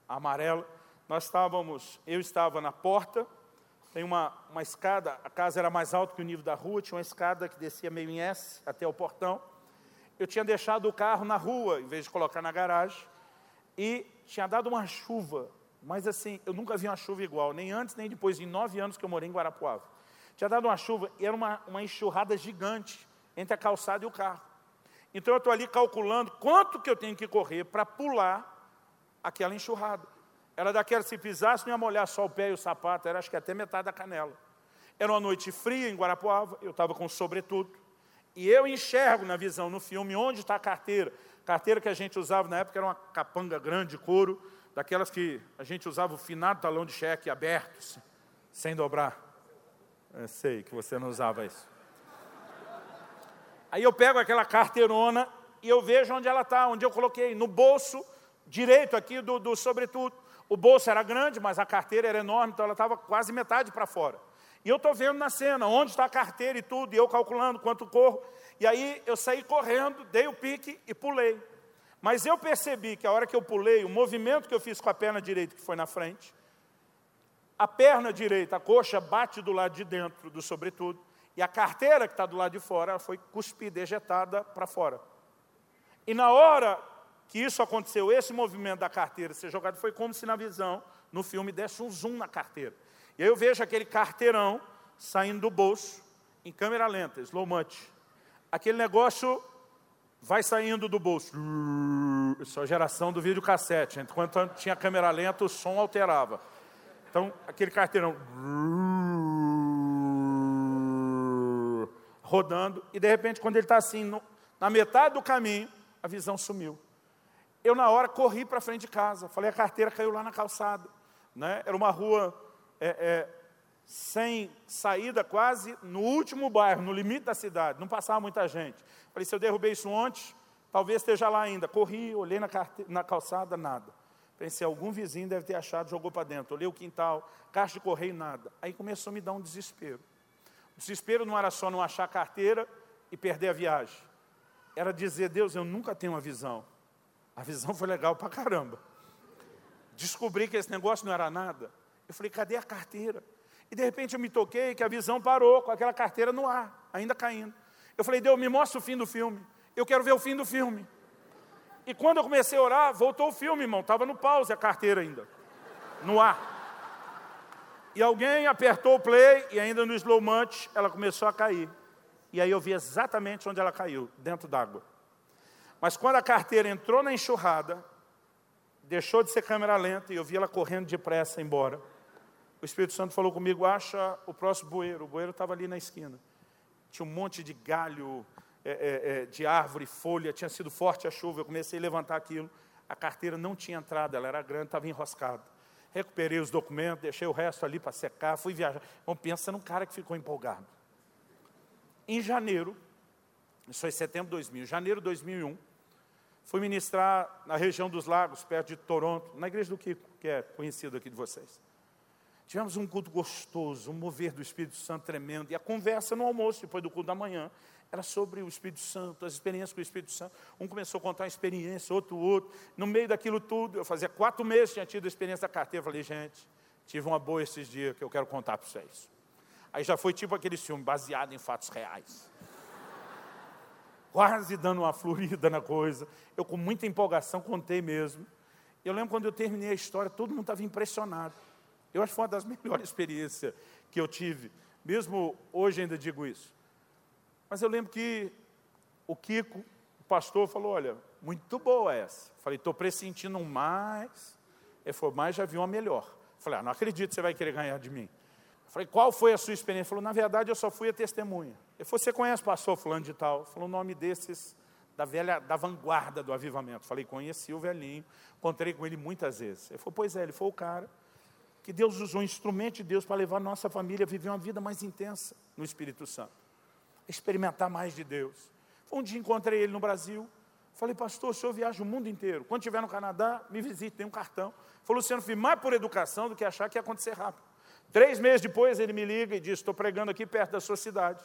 amarela. Nós estávamos, eu estava na porta, tem uma, uma escada, a casa era mais alta que o nível da rua, tinha uma escada que descia meio em S até o portão eu tinha deixado o carro na rua, em vez de colocar na garagem, e tinha dado uma chuva, mas assim, eu nunca vi uma chuva igual, nem antes nem depois, em nove anos que eu morei em Guarapuava. Tinha dado uma chuva e era uma, uma enxurrada gigante entre a calçada e o carro. Então eu estou ali calculando quanto que eu tenho que correr para pular aquela enxurrada. Era daquela, se pisasse, não ia molhar só o pé e o sapato, era acho que até metade da canela. Era uma noite fria em Guarapuava, eu estava com sobretudo. E eu enxergo na visão, no filme, onde está a carteira. Carteira que a gente usava na época era uma capanga grande de couro, daquelas que a gente usava o finado talão de cheque aberto, sem dobrar. Eu sei que você não usava isso. Aí eu pego aquela carteirona e eu vejo onde ela está, onde eu coloquei, no bolso direito aqui do, do sobretudo. O bolso era grande, mas a carteira era enorme, então ela estava quase metade para fora. E eu estou vendo na cena onde está a carteira e tudo, e eu calculando quanto corro. E aí eu saí correndo, dei o pique e pulei. Mas eu percebi que a hora que eu pulei, o movimento que eu fiz com a perna direita, que foi na frente, a perna direita, a coxa, bate do lado de dentro do sobretudo, e a carteira que está do lado de fora, foi cuspida, ejetada para fora. E na hora que isso aconteceu, esse movimento da carteira ser jogado, foi como se na visão, no filme, desse um zoom na carteira. E aí eu vejo aquele carteirão saindo do bolso, em câmera lenta, slow munch. Aquele negócio vai saindo do bolso. Isso é a geração do videocassete. Enquanto tinha câmera lenta, o som alterava. Então, aquele carteirão rodando, e de repente, quando ele está assim, no, na metade do caminho, a visão sumiu. Eu, na hora, corri para frente de casa. Falei, a carteira caiu lá na calçada. Né? Era uma rua é, é, sem saída quase, no último bairro, no limite da cidade. Não passava muita gente. Falei, se eu derrubei isso ontem, talvez esteja lá ainda. Corri, olhei na, na calçada, nada. Pensei, algum vizinho deve ter achado, jogou para dentro. Olhei o quintal, caixa de correio, nada. Aí começou a me dar um desespero. O desespero não era só não achar carteira e perder a viagem. Era dizer, Deus, eu nunca tenho uma visão. A visão foi legal para caramba. Descobri que esse negócio não era nada. Eu falei, cadê a carteira? E de repente eu me toquei que a visão parou com aquela carteira no ar, ainda caindo. Eu falei, Deus, me mostra o fim do filme. Eu quero ver o fim do filme. E quando eu comecei a orar, voltou o filme, irmão. Estava no pause a carteira ainda, no ar. E alguém apertou o play e ainda no slow munch ela começou a cair. E aí eu vi exatamente onde ela caiu, dentro d'água. Mas quando a carteira entrou na enxurrada, deixou de ser câmera lenta e eu vi ela correndo depressa embora. O Espírito Santo falou comigo, acha o próximo bueiro. O bueiro estava ali na esquina. Tinha um monte de galho, é, é, é, de árvore, folha, tinha sido forte a chuva. Eu comecei a levantar aquilo. A carteira não tinha entrado, ela era grande, estava enroscada. Recuperei os documentos, deixei o resto ali para secar, fui viajar. Bom, pensa num cara que ficou empolgado. Em janeiro, isso foi setembro de 2000, janeiro de 2001, fui ministrar na região dos lagos, perto de Toronto, na igreja do Kiko, que é conhecido aqui de vocês. Tivemos um culto gostoso, um mover do Espírito Santo tremendo. E a conversa no almoço, depois do culto da manhã, era sobre o Espírito Santo, as experiências com o Espírito Santo. Um começou a contar uma experiência, outro, outro. No meio daquilo tudo, eu fazia quatro meses que tinha tido a experiência da carteira. Falei, gente, tive uma boa esses dias que eu quero contar para vocês. Aí já foi tipo aquele filme, baseado em fatos reais. Quase dando uma florida na coisa. Eu, com muita empolgação, contei mesmo. Eu lembro quando eu terminei a história, todo mundo estava impressionado. Eu acho que foi uma das melhores experiências que eu tive. Mesmo hoje ainda digo isso. Mas eu lembro que o Kiko, o pastor, falou, olha, muito boa essa. Falei, estou pressentindo um mais. Ele falou, mas já vi uma melhor. Falei, ah, não acredito que você vai querer ganhar de mim. Falei, qual foi a sua experiência? Ele falou, na verdade eu só fui a testemunha. Ele falou, você conhece o pastor fulano de tal? Falou o nome desses da velha, da vanguarda do avivamento. Falei, conheci o velhinho, encontrei com ele muitas vezes. Ele falou, pois é, ele foi o cara que Deus usou um instrumento de Deus para levar nossa família a viver uma vida mais intensa no Espírito Santo, experimentar mais de Deus. Um dia encontrei ele no Brasil, falei, pastor, o senhor viaja o mundo inteiro, quando estiver no Canadá, me visite, tem um cartão. Falou, Luciano, fui mais por educação do que achar que ia acontecer rápido. Três meses depois ele me liga e diz, estou pregando aqui perto da sua cidade,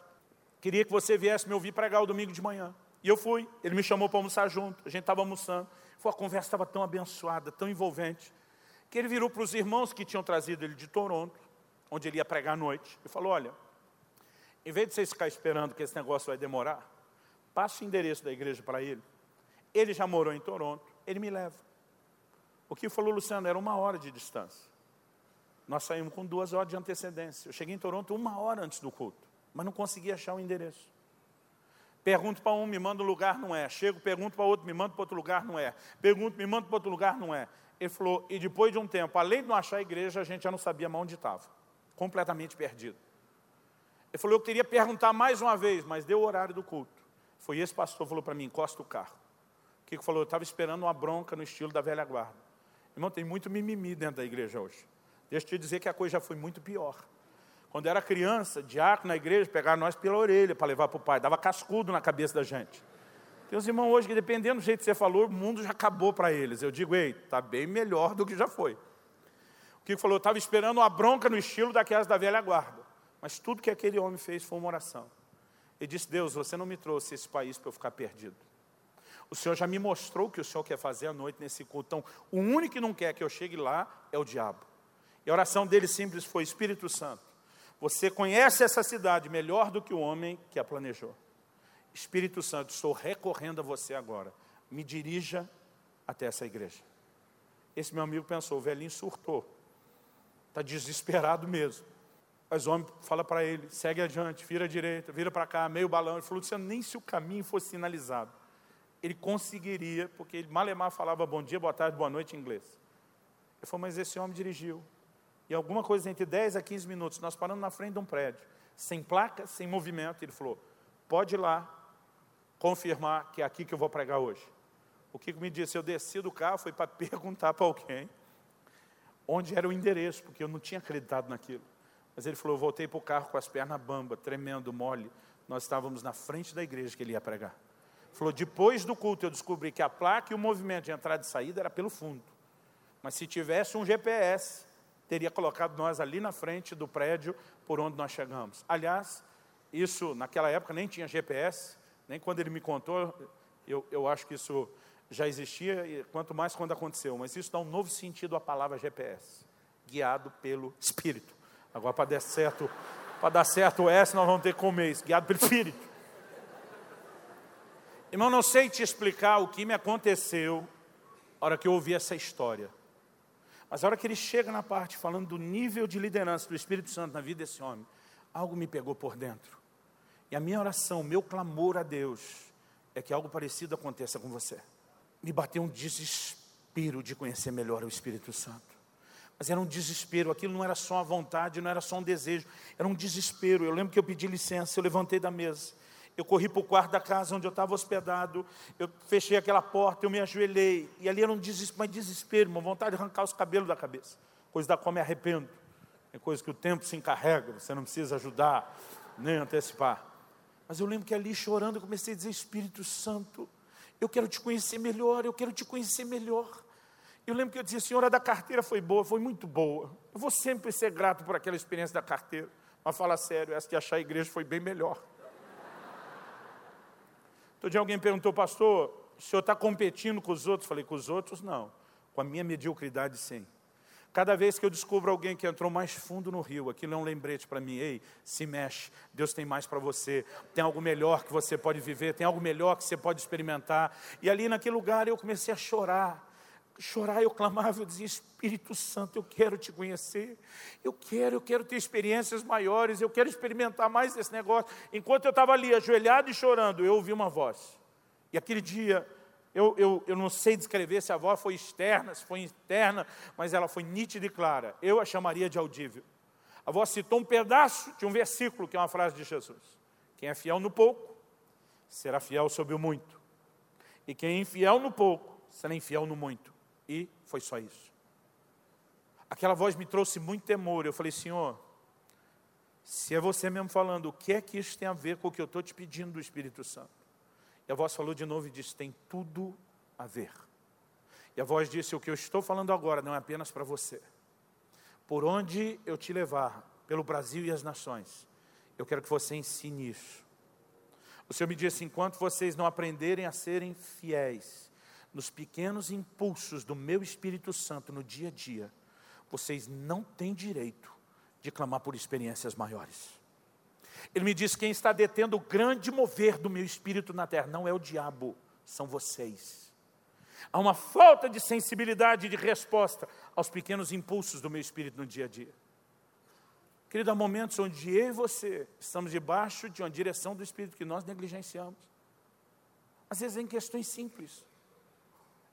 queria que você viesse me ouvir pregar o domingo de manhã. E eu fui, ele me chamou para almoçar junto, a gente estava almoçando, a conversa estava tão abençoada, tão envolvente, que ele virou para os irmãos que tinham trazido ele de Toronto, onde ele ia pregar à noite, e falou: Olha, em vez de vocês ficar esperando que esse negócio vai demorar, passe o endereço da igreja para ele. Ele já morou em Toronto, ele me leva. O que falou, Luciano, era uma hora de distância. Nós saímos com duas horas de antecedência. Eu cheguei em Toronto uma hora antes do culto, mas não consegui achar o endereço. Pergunto para um, me manda um lugar, não é. Chego, pergunto para outro, me manda para outro lugar, não é. Pergunto, me manda para outro lugar, não é. Ele falou, e depois de um tempo, além de não achar a igreja, a gente já não sabia mais onde estava. Completamente perdido. Ele falou, eu queria perguntar mais uma vez, mas deu o horário do culto. Foi esse pastor falou para mim, encosta o carro. O que falou? Eu estava esperando uma bronca no estilo da velha guarda. Irmão, tem muito mimimi dentro da igreja hoje. Deixa eu te dizer que a coisa já foi muito pior. Quando era criança, diácono na igreja, pegava nós pela orelha para levar para o pai, dava cascudo na cabeça da gente. Tem uns irmãos hoje que, dependendo do jeito que você falou, o mundo já acabou para eles. Eu digo, ei, está bem melhor do que já foi. O que falou? Eu estava esperando uma bronca no estilo daquelas da velha guarda. Mas tudo que aquele homem fez foi uma oração. Ele disse, Deus, você não me trouxe esse país para eu ficar perdido. O Senhor já me mostrou o que o Senhor quer fazer à noite nesse culto. Então, o único que não quer que eu chegue lá é o diabo. E a oração dele simples foi, Espírito Santo, você conhece essa cidade melhor do que o homem que a planejou. Espírito Santo, estou recorrendo a você agora. Me dirija até essa igreja. Esse meu amigo pensou, o velhinho surtou. Está desesperado mesmo. Mas o homem fala para ele, segue adiante, vira à direita, vira para cá, meio balão. Ele falou, Luciano, nem se o caminho fosse sinalizado, ele conseguiria, porque ele malemar falava bom dia, boa tarde, boa noite em inglês. Ele falou, mas esse homem dirigiu. E alguma coisa entre 10 a 15 minutos, nós paramos na frente de um prédio, sem placa, sem movimento. Ele falou, pode ir lá confirmar que é aqui que eu vou pregar hoje. O que me disse? Eu desci do carro, foi para perguntar para alguém onde era o endereço, porque eu não tinha acreditado naquilo. Mas ele falou, eu voltei para o carro com as pernas bamba, tremendo, mole. Nós estávamos na frente da igreja que ele ia pregar. Falou, depois do culto eu descobri que a placa e o movimento de entrada e saída era pelo fundo. Mas se tivesse um GPS, teria colocado nós ali na frente do prédio por onde nós chegamos. Aliás, isso naquela época nem tinha GPS, nem quando ele me contou, eu, eu acho que isso já existia, e quanto mais quando aconteceu. Mas isso dá um novo sentido à palavra GPS, guiado pelo Espírito. Agora, para dar certo, para dar certo o S, nós vamos ter que comer isso, guiado pelo Espírito. Irmão, não sei te explicar o que me aconteceu na hora que eu ouvi essa história. Mas a hora que ele chega na parte falando do nível de liderança do Espírito Santo na vida desse homem, algo me pegou por dentro. E a minha oração, meu clamor a Deus, é que algo parecido aconteça com você. Me bateu um desespero de conhecer melhor o Espírito Santo. Mas era um desespero, aquilo não era só uma vontade, não era só um desejo, era um desespero. Eu lembro que eu pedi licença, eu levantei da mesa, eu corri para o quarto da casa onde eu estava hospedado, eu fechei aquela porta, eu me ajoelhei, e ali era um desespero, desespero, uma vontade de arrancar os cabelos da cabeça, coisa da qual me arrependo. É coisa que o tempo se encarrega, você não precisa ajudar, nem antecipar. Mas eu lembro que ali chorando, eu comecei a dizer: Espírito Santo, eu quero te conhecer melhor, eu quero te conhecer melhor. Eu lembro que eu dizia, senhora, da carteira foi boa, foi muito boa. Eu vou sempre ser grato por aquela experiência da carteira. Mas fala sério, essa de achar a igreja foi bem melhor. Todo dia alguém perguntou, pastor, o senhor está competindo com os outros? Falei, com os outros não. Com a minha mediocridade, sim. Cada vez que eu descubro alguém que entrou mais fundo no rio, aquilo é um lembrete para mim. Ei, se mexe, Deus tem mais para você. Tem algo melhor que você pode viver, tem algo melhor que você pode experimentar. E ali naquele lugar eu comecei a chorar chorar, eu clamava, eu dizia, Espírito Santo, eu quero te conhecer, eu quero, eu quero ter experiências maiores, eu quero experimentar mais desse negócio. Enquanto eu estava ali, ajoelhado e chorando, eu ouvi uma voz. E aquele dia, eu, eu, eu não sei descrever se a voz foi externa, se foi interna, mas ela foi nítida e clara. Eu a chamaria de audível. A voz citou um pedaço de um versículo, que é uma frase de Jesus. Quem é fiel no pouco, será fiel sobre o muito. E quem é infiel no pouco, será infiel no muito. E foi só isso. Aquela voz me trouxe muito temor. Eu falei, Senhor, se é você mesmo falando, o que é que isso tem a ver com o que eu estou te pedindo do Espírito Santo? E a voz falou de novo e disse: tem tudo a ver. E a voz disse: o que eu estou falando agora não é apenas para você. Por onde eu te levar, pelo Brasil e as nações, eu quero que você ensine isso. O Senhor me disse: enquanto vocês não aprenderem a serem fiéis, nos pequenos impulsos do meu Espírito Santo no dia a dia, vocês não têm direito de clamar por experiências maiores. Ele me diz: quem está detendo o grande mover do meu espírito na terra não é o diabo, são vocês. Há uma falta de sensibilidade de resposta aos pequenos impulsos do meu espírito no dia a dia. Querido, há momentos onde eu e você estamos debaixo de uma direção do Espírito que nós negligenciamos. Às vezes em questões simples.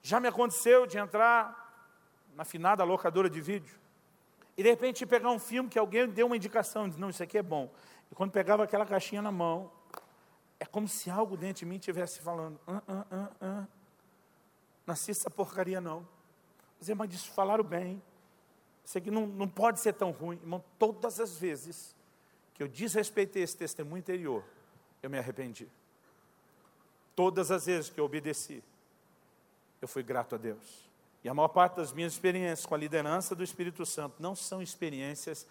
Já me aconteceu de entrar na finada locadora de vídeo e de repente pegar um filme que alguém deu uma indicação, diz, não, isso aqui é bom. E quando pegava aquela caixinha na mão, é como se algo dentro de mim estivesse falando, ah, ah, ah, ah. não assista essa porcaria não. Mas isso falaram bem. Isso aqui não, não pode ser tão ruim. Irmão, todas as vezes que eu desrespeitei esse testemunho interior, eu me arrependi. Todas as vezes que eu obedeci, eu fui grato a Deus. E a maior parte das minhas experiências com a liderança do Espírito Santo não são experiências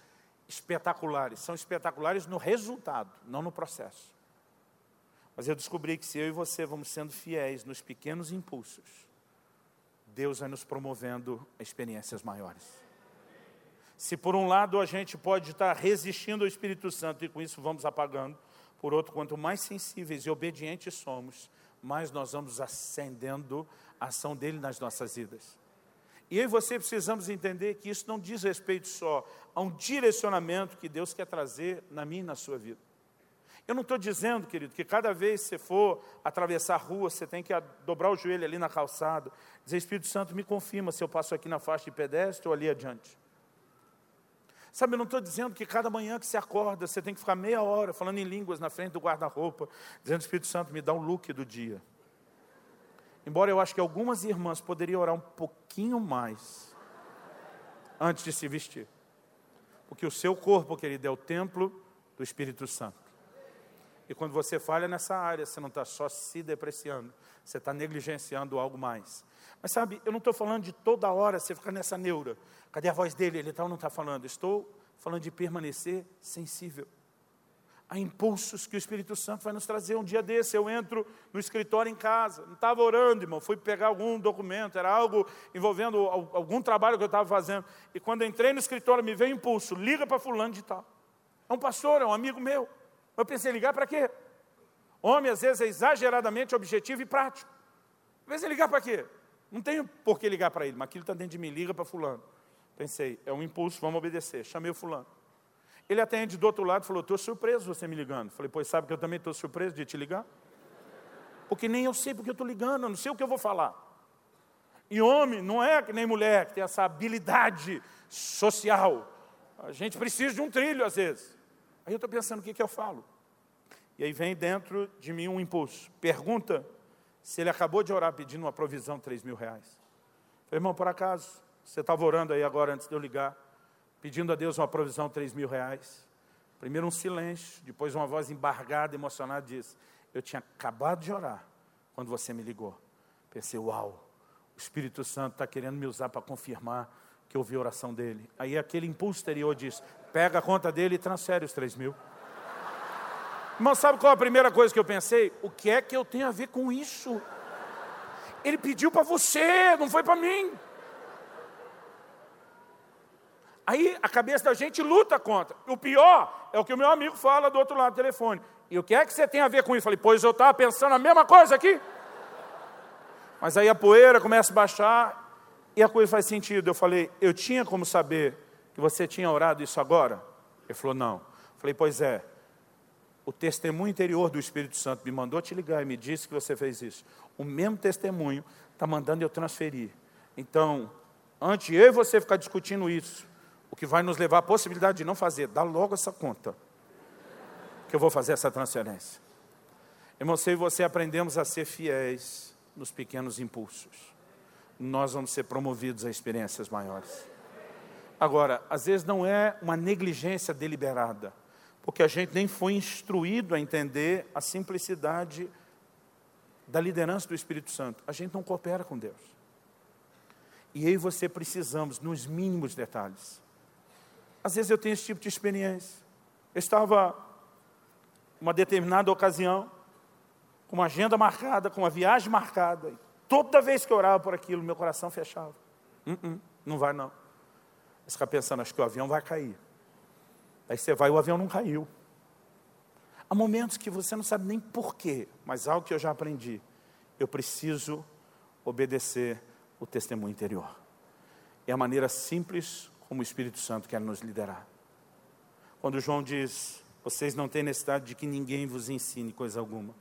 espetaculares, são espetaculares no resultado, não no processo. Mas eu descobri que se eu e você vamos sendo fiéis nos pequenos impulsos, Deus vai nos promovendo a experiências maiores. Se por um lado a gente pode estar resistindo ao Espírito Santo e com isso vamos apagando, por outro, quanto mais sensíveis e obedientes somos, mais nós vamos ascendendo a ação dele nas nossas vidas. E eu e você precisamos entender que isso não diz respeito só a um direcionamento que Deus quer trazer na minha e na sua vida. Eu não estou dizendo, querido, que cada vez que você for atravessar a rua, você tem que dobrar o joelho ali na calçada, dizer, Espírito Santo, me confirma se eu passo aqui na faixa de pedestre ou ali adiante. Sabe, eu não estou dizendo que cada manhã que você acorda, você tem que ficar meia hora falando em línguas na frente do guarda-roupa, dizendo, Espírito Santo, me dá o look do dia. Embora eu acho que algumas irmãs poderiam orar um pouquinho mais antes de se vestir. Porque o seu corpo, querido, é o templo do Espírito Santo. E quando você falha nessa área, você não está só se depreciando, você está negligenciando algo mais. Mas sabe, eu não estou falando de toda hora você ficar nessa neura. Cadê a voz dele? Ele tal não está falando. Estou falando de permanecer sensível. Há impulsos que o Espírito Santo vai nos trazer. Um dia desse eu entro no escritório em casa, não estava orando, irmão, fui pegar algum documento, era algo envolvendo algum trabalho que eu estava fazendo. E quando entrei no escritório, me veio impulso, liga para fulano de tal. É um pastor, é um amigo meu. Eu pensei, ligar para quê? Homem, às vezes, é exageradamente objetivo e prático. Às vezes, ligar para quê? Não tenho por que ligar para ele, mas aquilo está dentro de mim, liga para fulano. Pensei, é um impulso, vamos obedecer. Chamei o fulano. Ele atende do outro lado e falou, estou surpreso você me ligando. Falei, pois sabe que eu também estou surpreso de te ligar? Porque nem eu sei porque eu estou ligando, eu não sei o que eu vou falar. E homem não é que nem mulher, que tem essa habilidade social. A gente precisa de um trilho às vezes. Aí eu estou pensando, o que, que eu falo? E aí vem dentro de mim um impulso. Pergunta se ele acabou de orar pedindo uma provisão de 3 mil reais. Falei, irmão, por acaso, você estava orando aí agora antes de eu ligar, pedindo a Deus uma provisão de 3 mil reais. Primeiro um silêncio, depois uma voz embargada, emocionada, disse, eu tinha acabado de orar quando você me ligou. Pensei, uau, o Espírito Santo está querendo me usar para confirmar que ouvi a oração dele. Aí aquele impulso exterior diz, pega a conta dele e transfere os 3 mil. Irmão, sabe qual é a primeira coisa que eu pensei? O que é que eu tenho a ver com isso? Ele pediu para você, não foi para mim. Aí a cabeça da gente luta contra. O pior é o que o meu amigo fala do outro lado do telefone. E o que é que você tem a ver com isso? Eu falei, pois eu estava pensando a mesma coisa aqui. Mas aí a poeira começa a baixar e a coisa faz sentido. Eu falei, eu tinha como saber que você tinha orado isso agora? Ele falou, não. Falei, pois é, o testemunho interior do Espírito Santo me mandou te ligar e me disse que você fez isso. O mesmo testemunho está mandando eu transferir. Então, antes eu e você ficar discutindo isso, o que vai nos levar à possibilidade de não fazer, dá logo essa conta, que eu vou fazer essa transferência. Irmão, eu e você aprendemos a ser fiéis nos pequenos impulsos, nós vamos ser promovidos a experiências maiores. Agora, às vezes não é uma negligência deliberada, porque a gente nem foi instruído a entender a simplicidade da liderança do Espírito Santo. A gente não coopera com Deus. E eu e você precisamos, nos mínimos detalhes. Às vezes eu tenho esse tipo de experiência. Eu estava, uma determinada ocasião, com uma agenda marcada, com uma viagem marcada. E toda vez que eu orava por aquilo, meu coração fechava. Uh -uh, não vai não. Você fica pensando, acho que o avião vai cair. Aí você vai o avião não caiu. Há momentos que você não sabe nem porquê, mas algo que eu já aprendi. Eu preciso obedecer o testemunho interior. É a maneira simples como o Espírito Santo quer nos liderar. Quando João diz, vocês não têm necessidade de que ninguém vos ensine coisa alguma.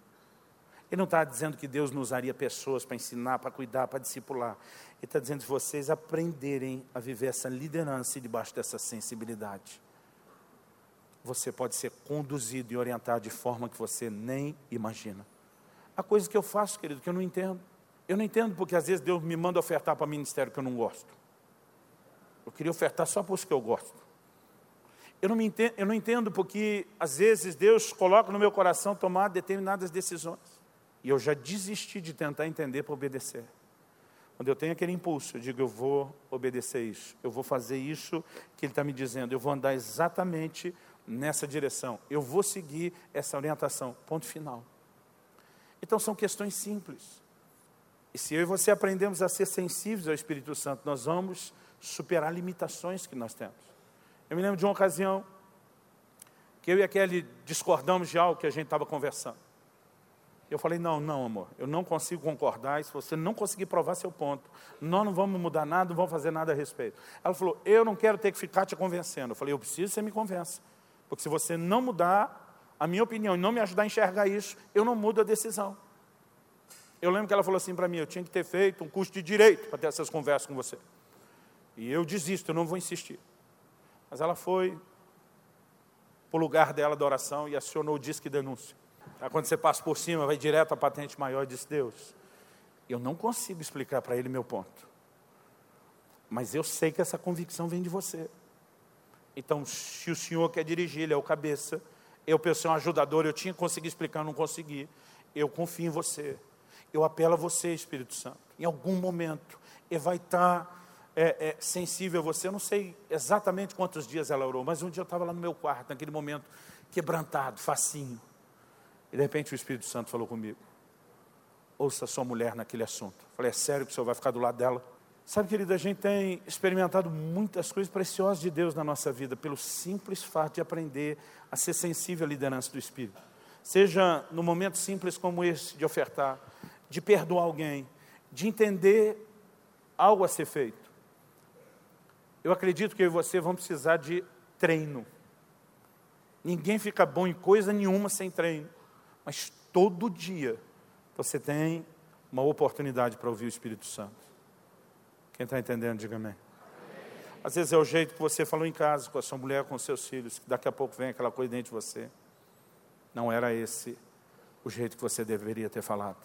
Ele não está dizendo que Deus nos usaria pessoas para ensinar, para cuidar, para discipular. Ele está dizendo que vocês aprenderem a viver essa liderança debaixo dessa sensibilidade. Você pode ser conduzido e orientado de forma que você nem imagina. Há coisas que eu faço, querido, que eu não entendo. Eu não entendo porque às vezes Deus me manda ofertar para ministério que eu não gosto. Eu queria ofertar só por isso que eu gosto. Eu não, entendo, eu não entendo porque às vezes Deus coloca no meu coração tomar determinadas decisões. E eu já desisti de tentar entender para obedecer. Quando eu tenho aquele impulso, eu digo, eu vou obedecer isso, eu vou fazer isso que ele está me dizendo, eu vou andar exatamente nessa direção, eu vou seguir essa orientação, ponto final. Então são questões simples. E se eu e você aprendemos a ser sensíveis ao Espírito Santo, nós vamos superar limitações que nós temos. Eu me lembro de uma ocasião que eu e a Kelly discordamos de algo que a gente estava conversando. Eu falei, não, não, amor, eu não consigo concordar, e se você não conseguir provar seu ponto, nós não vamos mudar nada, não vamos fazer nada a respeito. Ela falou, eu não quero ter que ficar te convencendo. Eu falei, eu preciso que você me convença, porque se você não mudar, a minha opinião e não me ajudar a enxergar isso, eu não mudo a decisão. Eu lembro que ela falou assim para mim: eu tinha que ter feito um curso de direito para ter essas conversas com você. E eu desisto, eu não vou insistir. Mas ela foi para o lugar dela da oração e acionou o disque denúncia. Aí, quando você passa por cima, vai direto à patente maior e diz: Deus, eu não consigo explicar para ele meu ponto. Mas eu sei que essa convicção vem de você. Então, se o senhor quer dirigir, ele é o cabeça. Eu, pessoal, um ajudador, eu tinha que conseguir explicar, não consegui. Eu confio em você. Eu apelo a você, Espírito Santo. Em algum momento, ele vai estar é, é, sensível a você. Eu não sei exatamente quantos dias ela orou, mas um dia eu estava lá no meu quarto, naquele momento, quebrantado, facinho. E de repente o Espírito Santo falou comigo: Ouça sua mulher naquele assunto. Eu falei: É sério que o senhor vai ficar do lado dela? Sabe, querido, a gente tem experimentado muitas coisas preciosas de Deus na nossa vida, pelo simples fato de aprender a ser sensível à liderança do Espírito. Seja no momento simples como esse, de ofertar, de perdoar alguém, de entender algo a ser feito. Eu acredito que eu e você vamos precisar de treino. Ninguém fica bom em coisa nenhuma sem treino, mas todo dia você tem uma oportunidade para ouvir o Espírito Santo. Quem está entendendo, diga amém. Às vezes é o jeito que você falou em casa, com a sua mulher, com os seus filhos, que daqui a pouco vem aquela coisa dentro de você. Não era esse o jeito que você deveria ter falado.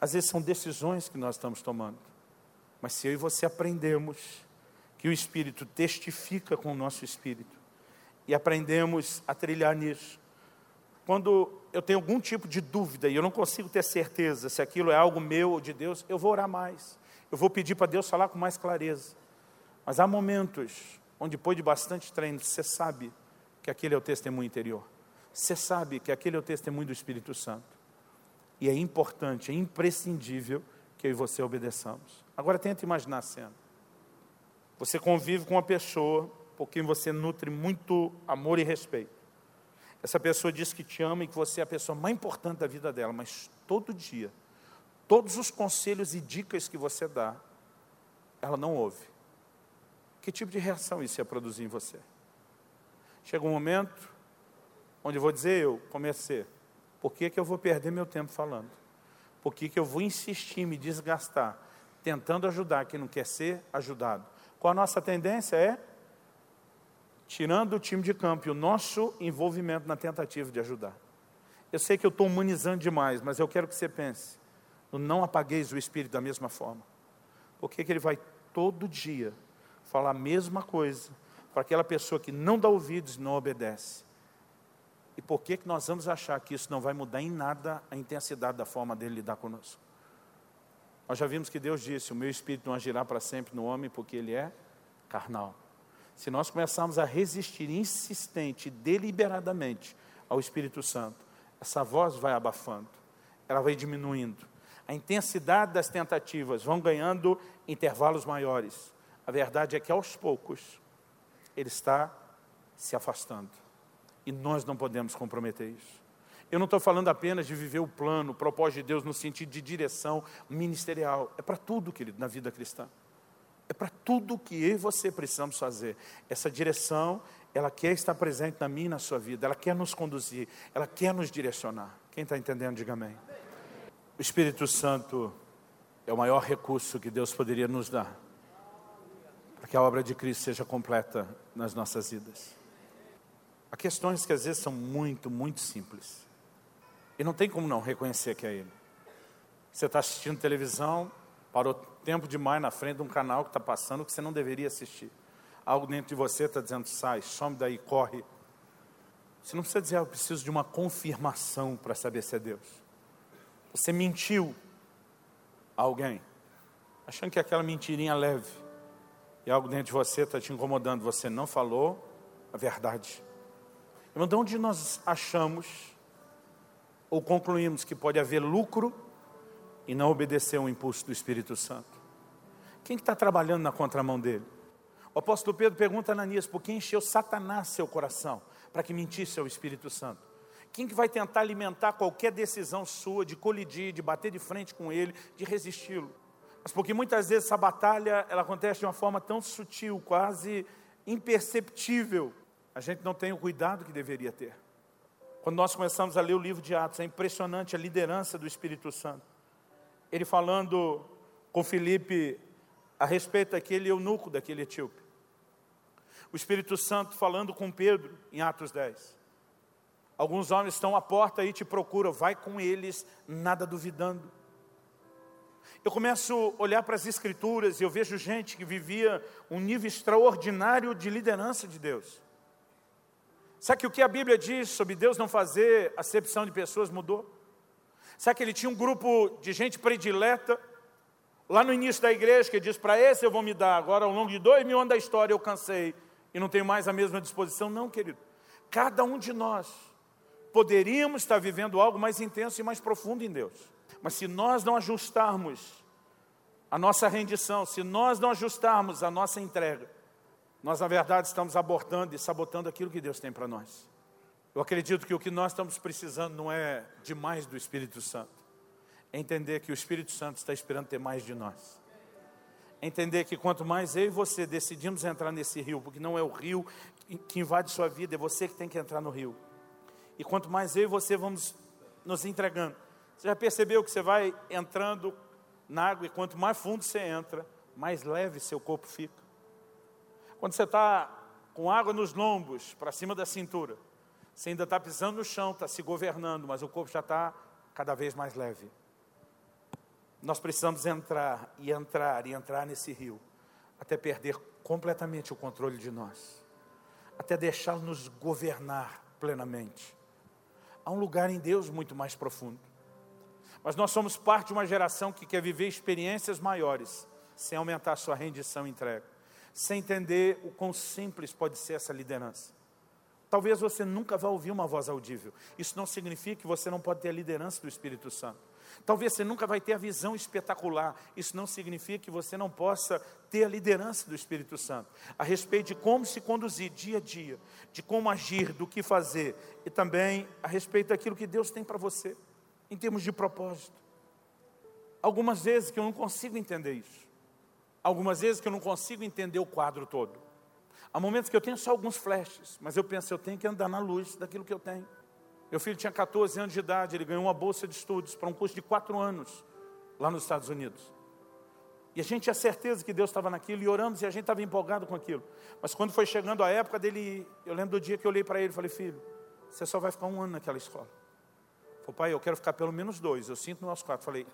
Às vezes são decisões que nós estamos tomando. Mas se eu e você aprendemos que o Espírito testifica com o nosso Espírito, e aprendemos a trilhar nisso. Quando eu tenho algum tipo de dúvida e eu não consigo ter certeza se aquilo é algo meu ou de Deus, eu vou orar mais eu vou pedir para Deus falar com mais clareza. Mas há momentos onde, depois de bastante treino, você sabe que aquele é o testemunho interior. Você sabe que aquele é o testemunho do Espírito Santo. E é importante, é imprescindível que eu e você obedeçamos. Agora tenta imaginar a cena. Você convive com uma pessoa por quem você nutre muito amor e respeito. Essa pessoa diz que te ama e que você é a pessoa mais importante da vida dela, mas todo dia todos os conselhos e dicas que você dá, ela não ouve. Que tipo de reação isso ia produzir em você? Chega um momento onde eu vou dizer eu, comecei, por que, que eu vou perder meu tempo falando? Por que, que eu vou insistir, me desgastar, tentando ajudar quem não quer ser ajudado? Qual a nossa tendência é? Tirando o time de campo e o nosso envolvimento na tentativa de ajudar. Eu sei que eu estou humanizando demais, mas eu quero que você pense não apagueis o Espírito da mesma forma. Por que ele vai todo dia falar a mesma coisa para aquela pessoa que não dá ouvidos e não obedece? E por que, que nós vamos achar que isso não vai mudar em nada a intensidade da forma dele lidar conosco? Nós já vimos que Deus disse: O meu espírito não agirá para sempre no homem, porque ele é carnal. Se nós começarmos a resistir insistente, deliberadamente ao Espírito Santo, essa voz vai abafando, ela vai diminuindo, a intensidade das tentativas vão ganhando intervalos maiores. A verdade é que aos poucos ele está se afastando. E nós não podemos comprometer isso. Eu não estou falando apenas de viver o plano, o propósito de Deus no sentido de direção ministerial. É para tudo, querido, na vida cristã. É para tudo que eu e você precisamos fazer. Essa direção, ela quer estar presente na minha e na sua vida. Ela quer nos conduzir. Ela quer nos direcionar. Quem está entendendo, diga amém. O Espírito Santo é o maior recurso que Deus poderia nos dar para que a obra de Cristo seja completa nas nossas vidas. Há questões que às vezes são muito, muito simples. E não tem como não reconhecer que é Ele. Você está assistindo televisão, parou tempo demais na frente de um canal que está passando que você não deveria assistir. Algo dentro de você está dizendo, sai, some daí, corre. Você não precisa dizer, ah, eu preciso de uma confirmação para saber se é Deus. Você mentiu a alguém, achando que aquela mentirinha leve, e algo dentro de você está te incomodando, você não falou a verdade. Irmão, de onde nós achamos ou concluímos que pode haver lucro e não obedecer ao impulso do Espírito Santo? Quem está trabalhando na contramão dele? O apóstolo Pedro pergunta a Ananias, por que encheu Satanás seu coração para que mentisse ao Espírito Santo? Quem que vai tentar alimentar qualquer decisão sua de colidir, de bater de frente com ele, de resisti-lo? Mas porque muitas vezes essa batalha ela acontece de uma forma tão sutil, quase imperceptível, a gente não tem o cuidado que deveria ter. Quando nós começamos a ler o livro de Atos, é impressionante a liderança do Espírito Santo. Ele falando com Felipe a respeito daquele eunuco, daquele etíope. O Espírito Santo falando com Pedro em Atos 10. Alguns homens estão à porta e te procuram, vai com eles, nada duvidando. Eu começo a olhar para as Escrituras e eu vejo gente que vivia um nível extraordinário de liderança de Deus. Sabe que o que a Bíblia diz sobre Deus não fazer acepção de pessoas mudou? Sabe que ele tinha um grupo de gente predileta lá no início da igreja que diz: para esse eu vou me dar, agora ao longo de dois mil anos da história eu cansei e não tenho mais a mesma disposição? Não, querido. Cada um de nós poderíamos estar vivendo algo mais intenso e mais profundo em Deus. Mas se nós não ajustarmos a nossa rendição, se nós não ajustarmos a nossa entrega, nós, na verdade, estamos abortando e sabotando aquilo que Deus tem para nós. Eu acredito que o que nós estamos precisando não é de mais do Espírito Santo, é entender que o Espírito Santo está esperando ter mais de nós. É entender que quanto mais eu e você decidimos entrar nesse rio, porque não é o rio que invade sua vida, é você que tem que entrar no rio. E quanto mais eu e você vamos nos entregando, você já percebeu que você vai entrando na água e quanto mais fundo você entra, mais leve seu corpo fica. Quando você está com água nos lombos, para cima da cintura, você ainda está pisando no chão, está se governando, mas o corpo já está cada vez mais leve. Nós precisamos entrar e entrar e entrar nesse rio, até perder completamente o controle de nós, até deixá-lo nos governar plenamente. Há um lugar em Deus muito mais profundo. Mas nós somos parte de uma geração que quer viver experiências maiores, sem aumentar sua rendição e entrega, sem entender o quão simples pode ser essa liderança. Talvez você nunca vá ouvir uma voz audível. Isso não significa que você não pode ter a liderança do Espírito Santo. Talvez você nunca vai ter a visão espetacular. Isso não significa que você não possa ter a liderança do Espírito Santo a respeito de como se conduzir dia a dia, de como agir, do que fazer e também a respeito daquilo que Deus tem para você em termos de propósito. Algumas vezes que eu não consigo entender isso. Algumas vezes que eu não consigo entender o quadro todo. Há momentos que eu tenho só alguns flashes, mas eu penso, eu tenho que andar na luz daquilo que eu tenho. Meu filho tinha 14 anos de idade, ele ganhou uma bolsa de estudos para um curso de quatro anos lá nos Estados Unidos. E a gente tinha certeza que Deus estava naquilo e oramos e a gente estava empolgado com aquilo. Mas quando foi chegando a época dele, eu lembro do dia que eu olhei para ele e falei, filho, você só vai ficar um ano naquela escola. Falei, pai, eu quero ficar pelo menos dois. Eu sinto nosso quarto. Falei,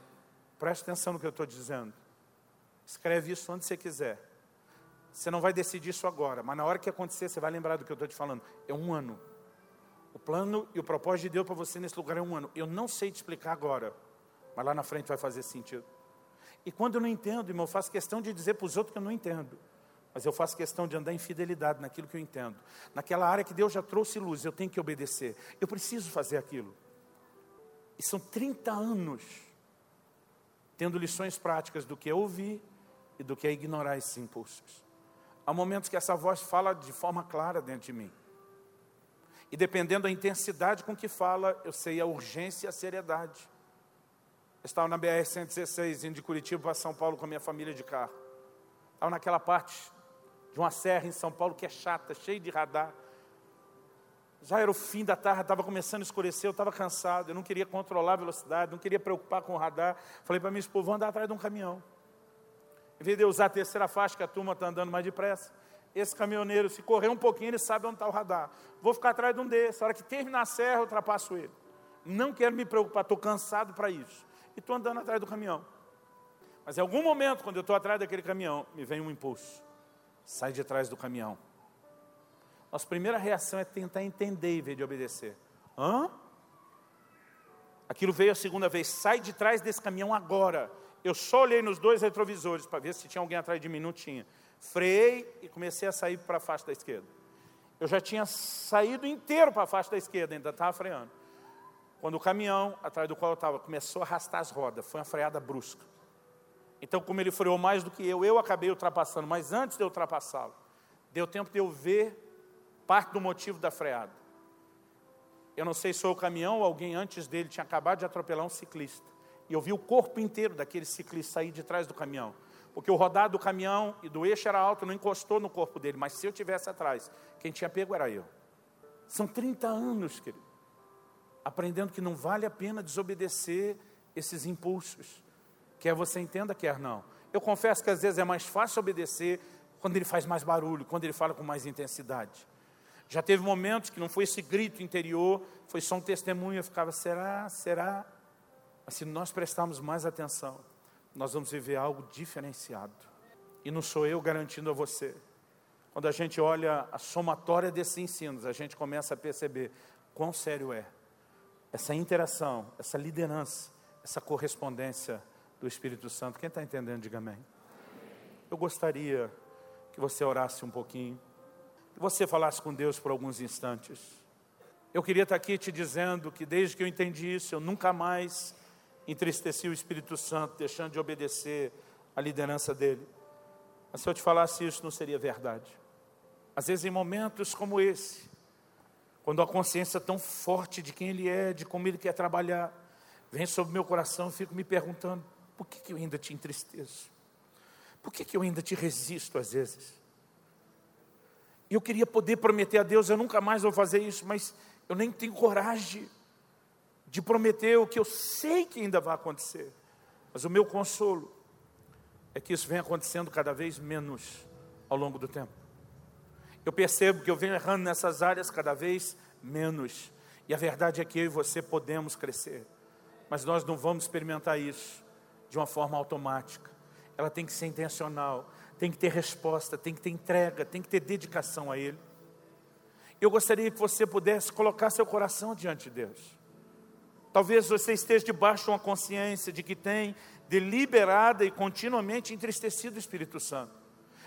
preste atenção no que eu estou dizendo. Escreve isso onde você quiser. Você não vai decidir isso agora, mas na hora que acontecer, você vai lembrar do que eu estou te falando. É um ano. O plano e o propósito de Deus para você nesse lugar é um ano. Eu não sei te explicar agora, mas lá na frente vai fazer sentido. E quando eu não entendo, irmão, eu faço questão de dizer para os outros que eu não entendo. Mas eu faço questão de andar em fidelidade naquilo que eu entendo. Naquela área que Deus já trouxe luz, eu tenho que obedecer. Eu preciso fazer aquilo. E são 30 anos tendo lições práticas do que é ouvir e do que é ignorar esses impulsos. Há momentos que essa voz fala de forma clara dentro de mim. E dependendo da intensidade com que fala, eu sei a urgência e a seriedade. Eu estava na BR-116, indo de Curitiba para São Paulo com a minha família de carro. Estava naquela parte de uma serra em São Paulo que é chata, cheia de radar. Já era o fim da tarde, estava começando a escurecer, eu estava cansado, eu não queria controlar a velocidade, não queria preocupar com o radar. Falei para minha esposa, vou andar atrás de um caminhão. Em vez de usar a terceira faixa, que a turma está andando mais depressa, esse caminhoneiro, se correr um pouquinho, ele sabe onde está o radar. Vou ficar atrás de um desses, a hora que terminar a serra, eu ultrapasso ele. Não quero me preocupar, estou cansado para isso. E estou andando atrás do caminhão. Mas em algum momento, quando eu estou atrás daquele caminhão, me vem um impulso. Sai de trás do caminhão. Nossa primeira reação é tentar entender em vez de obedecer. Hã? Aquilo veio a segunda vez. Sai de trás desse caminhão agora. Eu só olhei nos dois retrovisores para ver se tinha alguém atrás de mim. Não tinha. Freiei e comecei a sair para a faixa da esquerda. Eu já tinha saído inteiro para a faixa da esquerda, ainda estava freando. Quando o caminhão, atrás do qual eu estava, começou a arrastar as rodas, foi uma freada brusca. Então, como ele freou mais do que eu, eu acabei ultrapassando. Mas antes de eu ultrapassá-lo, deu tempo de eu ver parte do motivo da freada. Eu não sei se foi o caminhão ou alguém antes dele tinha acabado de atropelar um ciclista. E eu vi o corpo inteiro daquele ciclista sair de trás do caminhão. Porque o rodado do caminhão e do eixo era alto, não encostou no corpo dele. Mas se eu tivesse atrás, quem tinha pego era eu. São 30 anos, querido. aprendendo que não vale a pena desobedecer esses impulsos, quer você entenda, quer não. Eu confesso que às vezes é mais fácil obedecer quando ele faz mais barulho, quando ele fala com mais intensidade. Já teve momentos que não foi esse grito interior, foi só um testemunho, eu ficava, será, será? Mas se nós prestarmos mais atenção, nós vamos viver algo diferenciado. E não sou eu garantindo a você. Quando a gente olha a somatória desses ensinos, a gente começa a perceber quão sério é essa interação, essa liderança, essa correspondência do Espírito Santo. Quem está entendendo, diga amém. Eu gostaria que você orasse um pouquinho, que você falasse com Deus por alguns instantes. Eu queria estar aqui te dizendo que desde que eu entendi isso, eu nunca mais entristeci o Espírito Santo, deixando de obedecer à liderança dele. Mas se eu te falasse isso, não seria verdade. Às vezes, em momentos como esse, quando a consciência tão forte de quem Ele é, de como Ele quer trabalhar, vem sobre meu coração, eu fico me perguntando: por que, que eu ainda te entristeço? Por que, que eu ainda te resisto às vezes? Eu queria poder prometer a Deus: eu nunca mais vou fazer isso, mas eu nem tenho coragem de prometer o que eu sei que ainda vai acontecer. Mas o meu consolo é que isso vem acontecendo cada vez menos ao longo do tempo. Eu percebo que eu venho errando nessas áreas cada vez menos. E a verdade é que eu e você podemos crescer. Mas nós não vamos experimentar isso de uma forma automática. Ela tem que ser intencional, tem que ter resposta, tem que ter entrega, tem que ter dedicação a Ele. Eu gostaria que você pudesse colocar seu coração diante de Deus. Talvez você esteja debaixo de uma consciência de que tem deliberada e continuamente entristecido o Espírito Santo.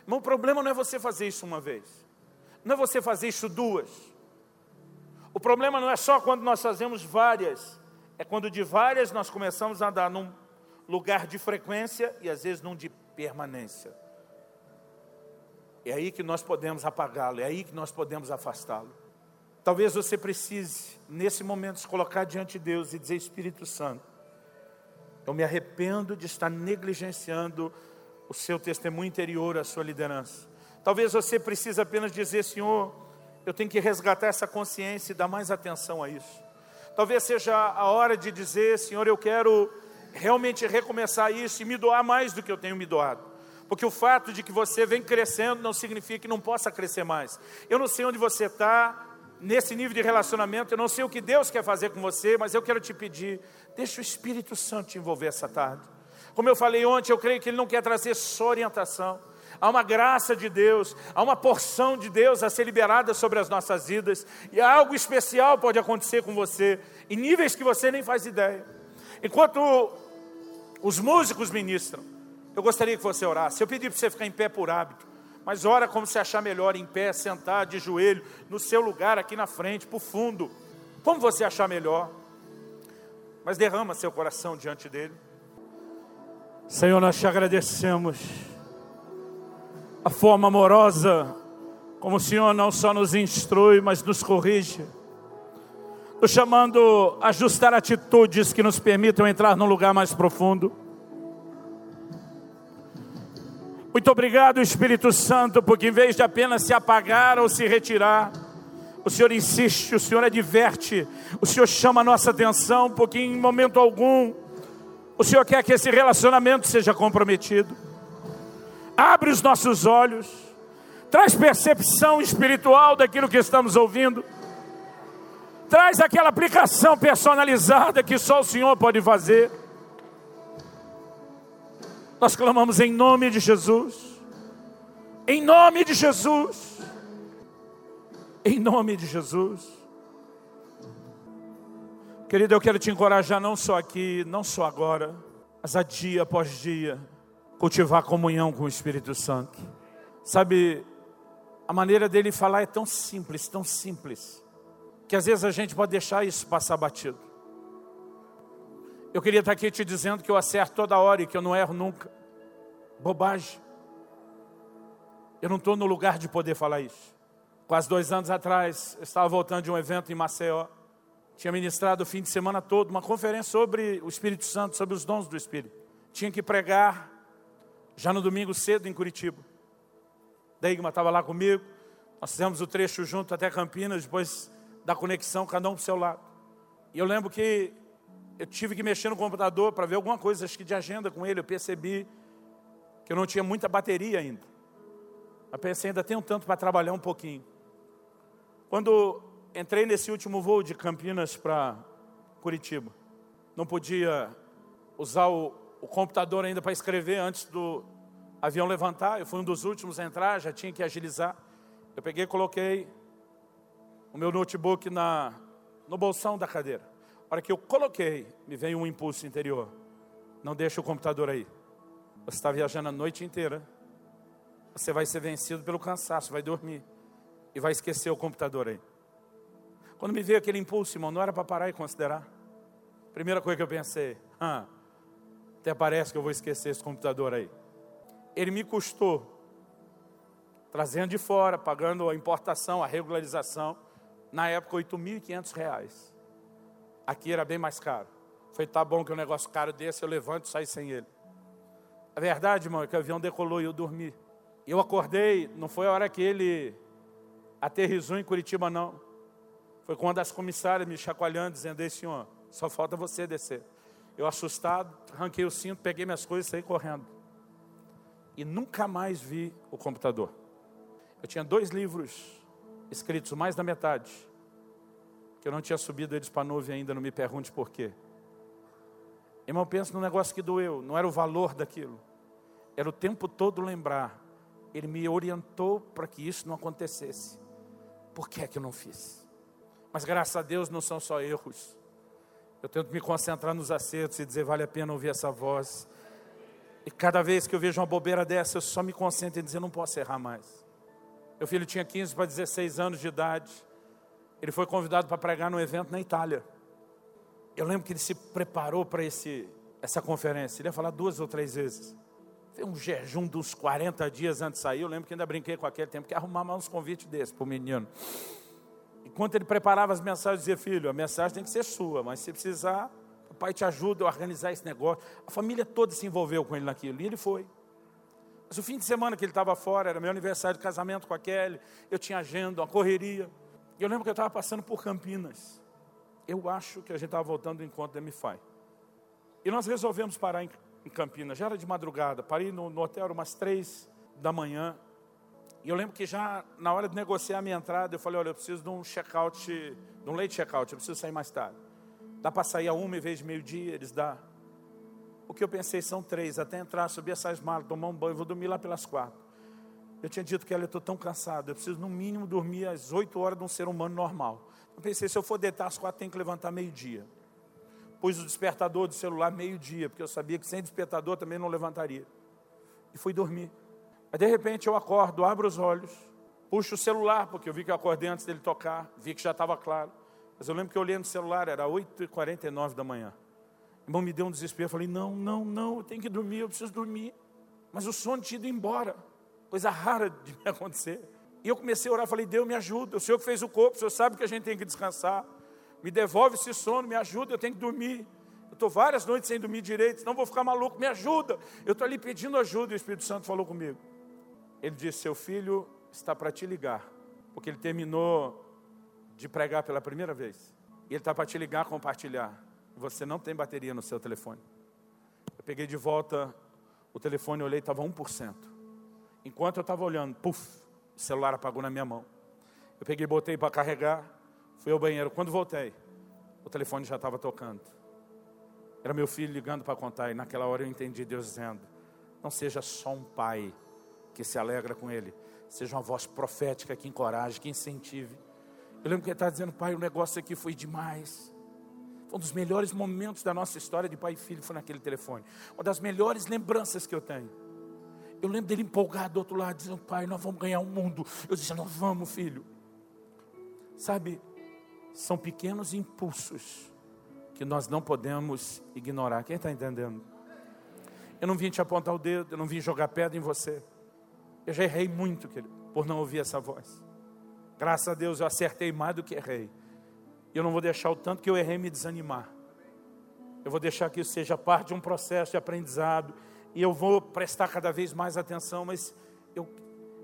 Mas o problema não é você fazer isso uma vez. Não é você fazer isso duas. O problema não é só quando nós fazemos várias, é quando de várias nós começamos a andar num lugar de frequência e às vezes num de permanência. É aí que nós podemos apagá-lo, é aí que nós podemos afastá-lo. Talvez você precise, nesse momento, se colocar diante de Deus e dizer: Espírito Santo, eu me arrependo de estar negligenciando o seu testemunho interior, a sua liderança. Talvez você precise apenas dizer, Senhor, eu tenho que resgatar essa consciência e dar mais atenção a isso. Talvez seja a hora de dizer, Senhor, eu quero realmente recomeçar isso e me doar mais do que eu tenho me doado. Porque o fato de que você vem crescendo não significa que não possa crescer mais. Eu não sei onde você está nesse nível de relacionamento, eu não sei o que Deus quer fazer com você, mas eu quero te pedir, deixa o Espírito Santo te envolver essa tarde. Como eu falei ontem, eu creio que Ele não quer trazer só orientação, há uma graça de Deus, há uma porção de Deus a ser liberada sobre as nossas vidas, e algo especial pode acontecer com você, em níveis que você nem faz ideia. Enquanto os músicos ministram, eu gostaria que você orasse. Eu pedi para você ficar em pé por hábito, mas ora como você achar melhor, em pé, sentado, de joelho, no seu lugar, aqui na frente, para o fundo, como você achar melhor. Mas derrama seu coração diante dele. Senhor, nós te agradecemos a forma amorosa como o Senhor não só nos instrui, mas nos corrige, nos chamando a ajustar atitudes que nos permitam entrar num lugar mais profundo. Muito obrigado, Espírito Santo, porque em vez de apenas se apagar ou se retirar, o Senhor insiste, o Senhor adverte, o Senhor chama a nossa atenção, porque em momento algum o Senhor quer que esse relacionamento seja comprometido abre os nossos olhos, traz percepção espiritual daquilo que estamos ouvindo, traz aquela aplicação personalizada que só o Senhor pode fazer. Nós clamamos em nome de Jesus, em nome de Jesus, em nome de Jesus. Querido, eu quero te encorajar não só aqui, não só agora, mas a dia após dia cultivar comunhão com o Espírito Santo. Sabe, a maneira dele falar é tão simples, tão simples, que às vezes a gente pode deixar isso passar batido. Eu queria estar aqui te dizendo que eu acerto toda hora e que eu não erro nunca. Bobagem. Eu não estou no lugar de poder falar isso. Quase dois anos atrás, eu estava voltando de um evento em Maceió. Tinha ministrado o fim de semana todo uma conferência sobre o Espírito Santo, sobre os dons do Espírito. Tinha que pregar já no domingo cedo em Curitiba. Deigma estava lá comigo, nós fizemos o trecho junto até Campinas, depois da conexão, cada um para o seu lado. E eu lembro que eu tive que mexer no computador para ver alguma coisa, acho que de agenda com ele. Eu percebi que eu não tinha muita bateria ainda. Eu pensei, ainda tenho tanto para trabalhar um pouquinho. Quando entrei nesse último voo de Campinas para Curitiba, não podia usar o, o computador ainda para escrever antes do avião levantar. Eu fui um dos últimos a entrar, já tinha que agilizar. Eu peguei e coloquei o meu notebook na, no bolsão da cadeira. Hora que eu coloquei, me veio um impulso interior. Não deixe o computador aí. Você está viajando a noite inteira. Você vai ser vencido pelo cansaço, vai dormir. E vai esquecer o computador aí. Quando me veio aquele impulso, irmão, não era para parar e considerar. Primeira coisa que eu pensei, ah, até parece que eu vou esquecer esse computador aí. Ele me custou, trazendo de fora, pagando a importação, a regularização, na época, R$ 8.500. Aqui era bem mais caro. Foi, tá bom que um negócio caro desse, eu levanto e saio sem ele. A verdade, irmão, é que o avião decolou e eu dormi. Eu acordei, não foi a hora que ele aterrizou em Curitiba, não. Foi quando as comissárias me chacoalhando, dizendo, ei senhor, só falta você descer. Eu assustado, arranquei o cinto, peguei minhas coisas e saí correndo. E nunca mais vi o computador. Eu tinha dois livros escritos, mais da metade, que eu não tinha subido eles para a nuvem ainda, não me pergunte por quê. Irmão, pensa no negócio que doeu, não era o valor daquilo, era o tempo todo lembrar. Ele me orientou para que isso não acontecesse. Por que é que eu não fiz? Mas graças a Deus não são só erros. Eu tento me concentrar nos acertos e dizer, vale a pena ouvir essa voz. E cada vez que eu vejo uma bobeira dessa, eu só me concentro em dizer, não posso errar mais. Meu filho tinha 15 para 16 anos de idade. Ele foi convidado para pregar num evento na Itália. Eu lembro que ele se preparou para esse, essa conferência. Ele ia falar duas ou três vezes. Fez um jejum dos 40 dias antes de sair. Eu lembro que ainda brinquei com aquele tempo, que arrumar mais uns convites desses para o menino. Enquanto ele preparava as mensagens, dizia, filho, a mensagem tem que ser sua, mas se precisar, o pai te ajuda a organizar esse negócio. A família toda se envolveu com ele naquilo, e ele foi. Mas o fim de semana que ele estava fora, era meu aniversário de casamento com a Kelly, eu tinha agenda, uma correria. Eu lembro que eu estava passando por Campinas. Eu acho que a gente estava voltando do encontro da MFI. E nós resolvemos parar em, em Campinas, já era de madrugada, parei no, no hotel umas três da manhã. E eu lembro que já na hora de negociar a minha entrada, eu falei, olha, eu preciso de um check-out, de um late check-out, eu preciso sair mais tarde. Dá para sair a uma em vez de meio-dia? Eles dá. O que eu pensei são três, até entrar, subir essas malas, tomar um banho, vou dormir lá pelas quatro. Eu tinha dito que ela, eu estou tão cansado, eu preciso no mínimo dormir às oito horas de um ser humano normal. Eu pensei, se eu for deitar às quatro, tenho que levantar meio-dia. Pus o despertador do celular meio-dia, porque eu sabia que sem despertador também não levantaria. E fui dormir. Aí de repente eu acordo, abro os olhos, puxo o celular, porque eu vi que eu acordei antes dele tocar, vi que já estava claro. Mas eu lembro que eu olhei no celular, era 8h49 da manhã. Irmão me deu um desespero, eu falei, não, não, não, eu tenho que dormir, eu preciso dormir. Mas o sono tinha ido embora, coisa rara de me acontecer. E eu comecei a orar, falei, Deus me ajuda, o Senhor que fez o corpo, o Senhor sabe que a gente tem que descansar. Me devolve esse sono, me ajuda, eu tenho que dormir. Eu estou várias noites sem dormir direito, senão vou ficar maluco, me ajuda. Eu estou ali pedindo ajuda e o Espírito Santo falou comigo. Ele disse: Seu filho está para te ligar, porque ele terminou de pregar pela primeira vez. E ele está para te ligar, compartilhar. Você não tem bateria no seu telefone. Eu peguei de volta o telefone, olhei, estava 1%. Enquanto eu estava olhando, puf, o celular apagou na minha mão. Eu peguei, botei para carregar, fui ao banheiro. Quando voltei, o telefone já estava tocando. Era meu filho ligando para contar, e naquela hora eu entendi Deus dizendo: Não seja só um pai que se alegra com ele. Seja uma voz profética que encoraje, que incentive. Eu lembro que ele estava dizendo, pai, o negócio aqui foi demais. Foi um dos melhores momentos da nossa história de pai e filho, foi naquele telefone. Uma das melhores lembranças que eu tenho. Eu lembro dele empolgado do outro lado, dizendo, pai, nós vamos ganhar o um mundo. Eu disse, nós vamos, filho. Sabe, são pequenos impulsos que nós não podemos ignorar. Quem está entendendo? Eu não vim te apontar o dedo, eu não vim jogar pedra em você. Eu já errei muito, querido, por não ouvir essa voz. Graças a Deus eu acertei mais do que errei. E eu não vou deixar o tanto que eu errei me desanimar. Eu vou deixar que isso seja parte de um processo de aprendizado. E eu vou prestar cada vez mais atenção. Mas eu,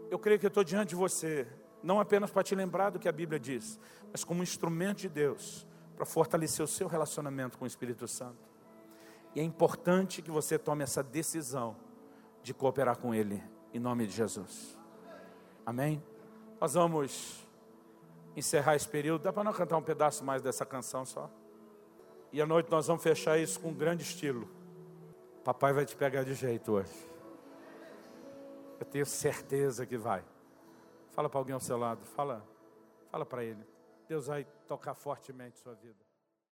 eu creio que eu estou diante de você. Não apenas para te lembrar do que a Bíblia diz, mas como instrumento de Deus para fortalecer o seu relacionamento com o Espírito Santo. E é importante que você tome essa decisão de cooperar com Ele, em nome de Jesus. Amém? Nós vamos encerrar esse período. Dá para não cantar um pedaço mais dessa canção só? E à noite nós vamos fechar isso com grande estilo. Papai vai te pegar de jeito hoje. Eu tenho certeza que vai. Fala para alguém ao seu lado, fala, fala para ele. Deus vai tocar fortemente sua vida.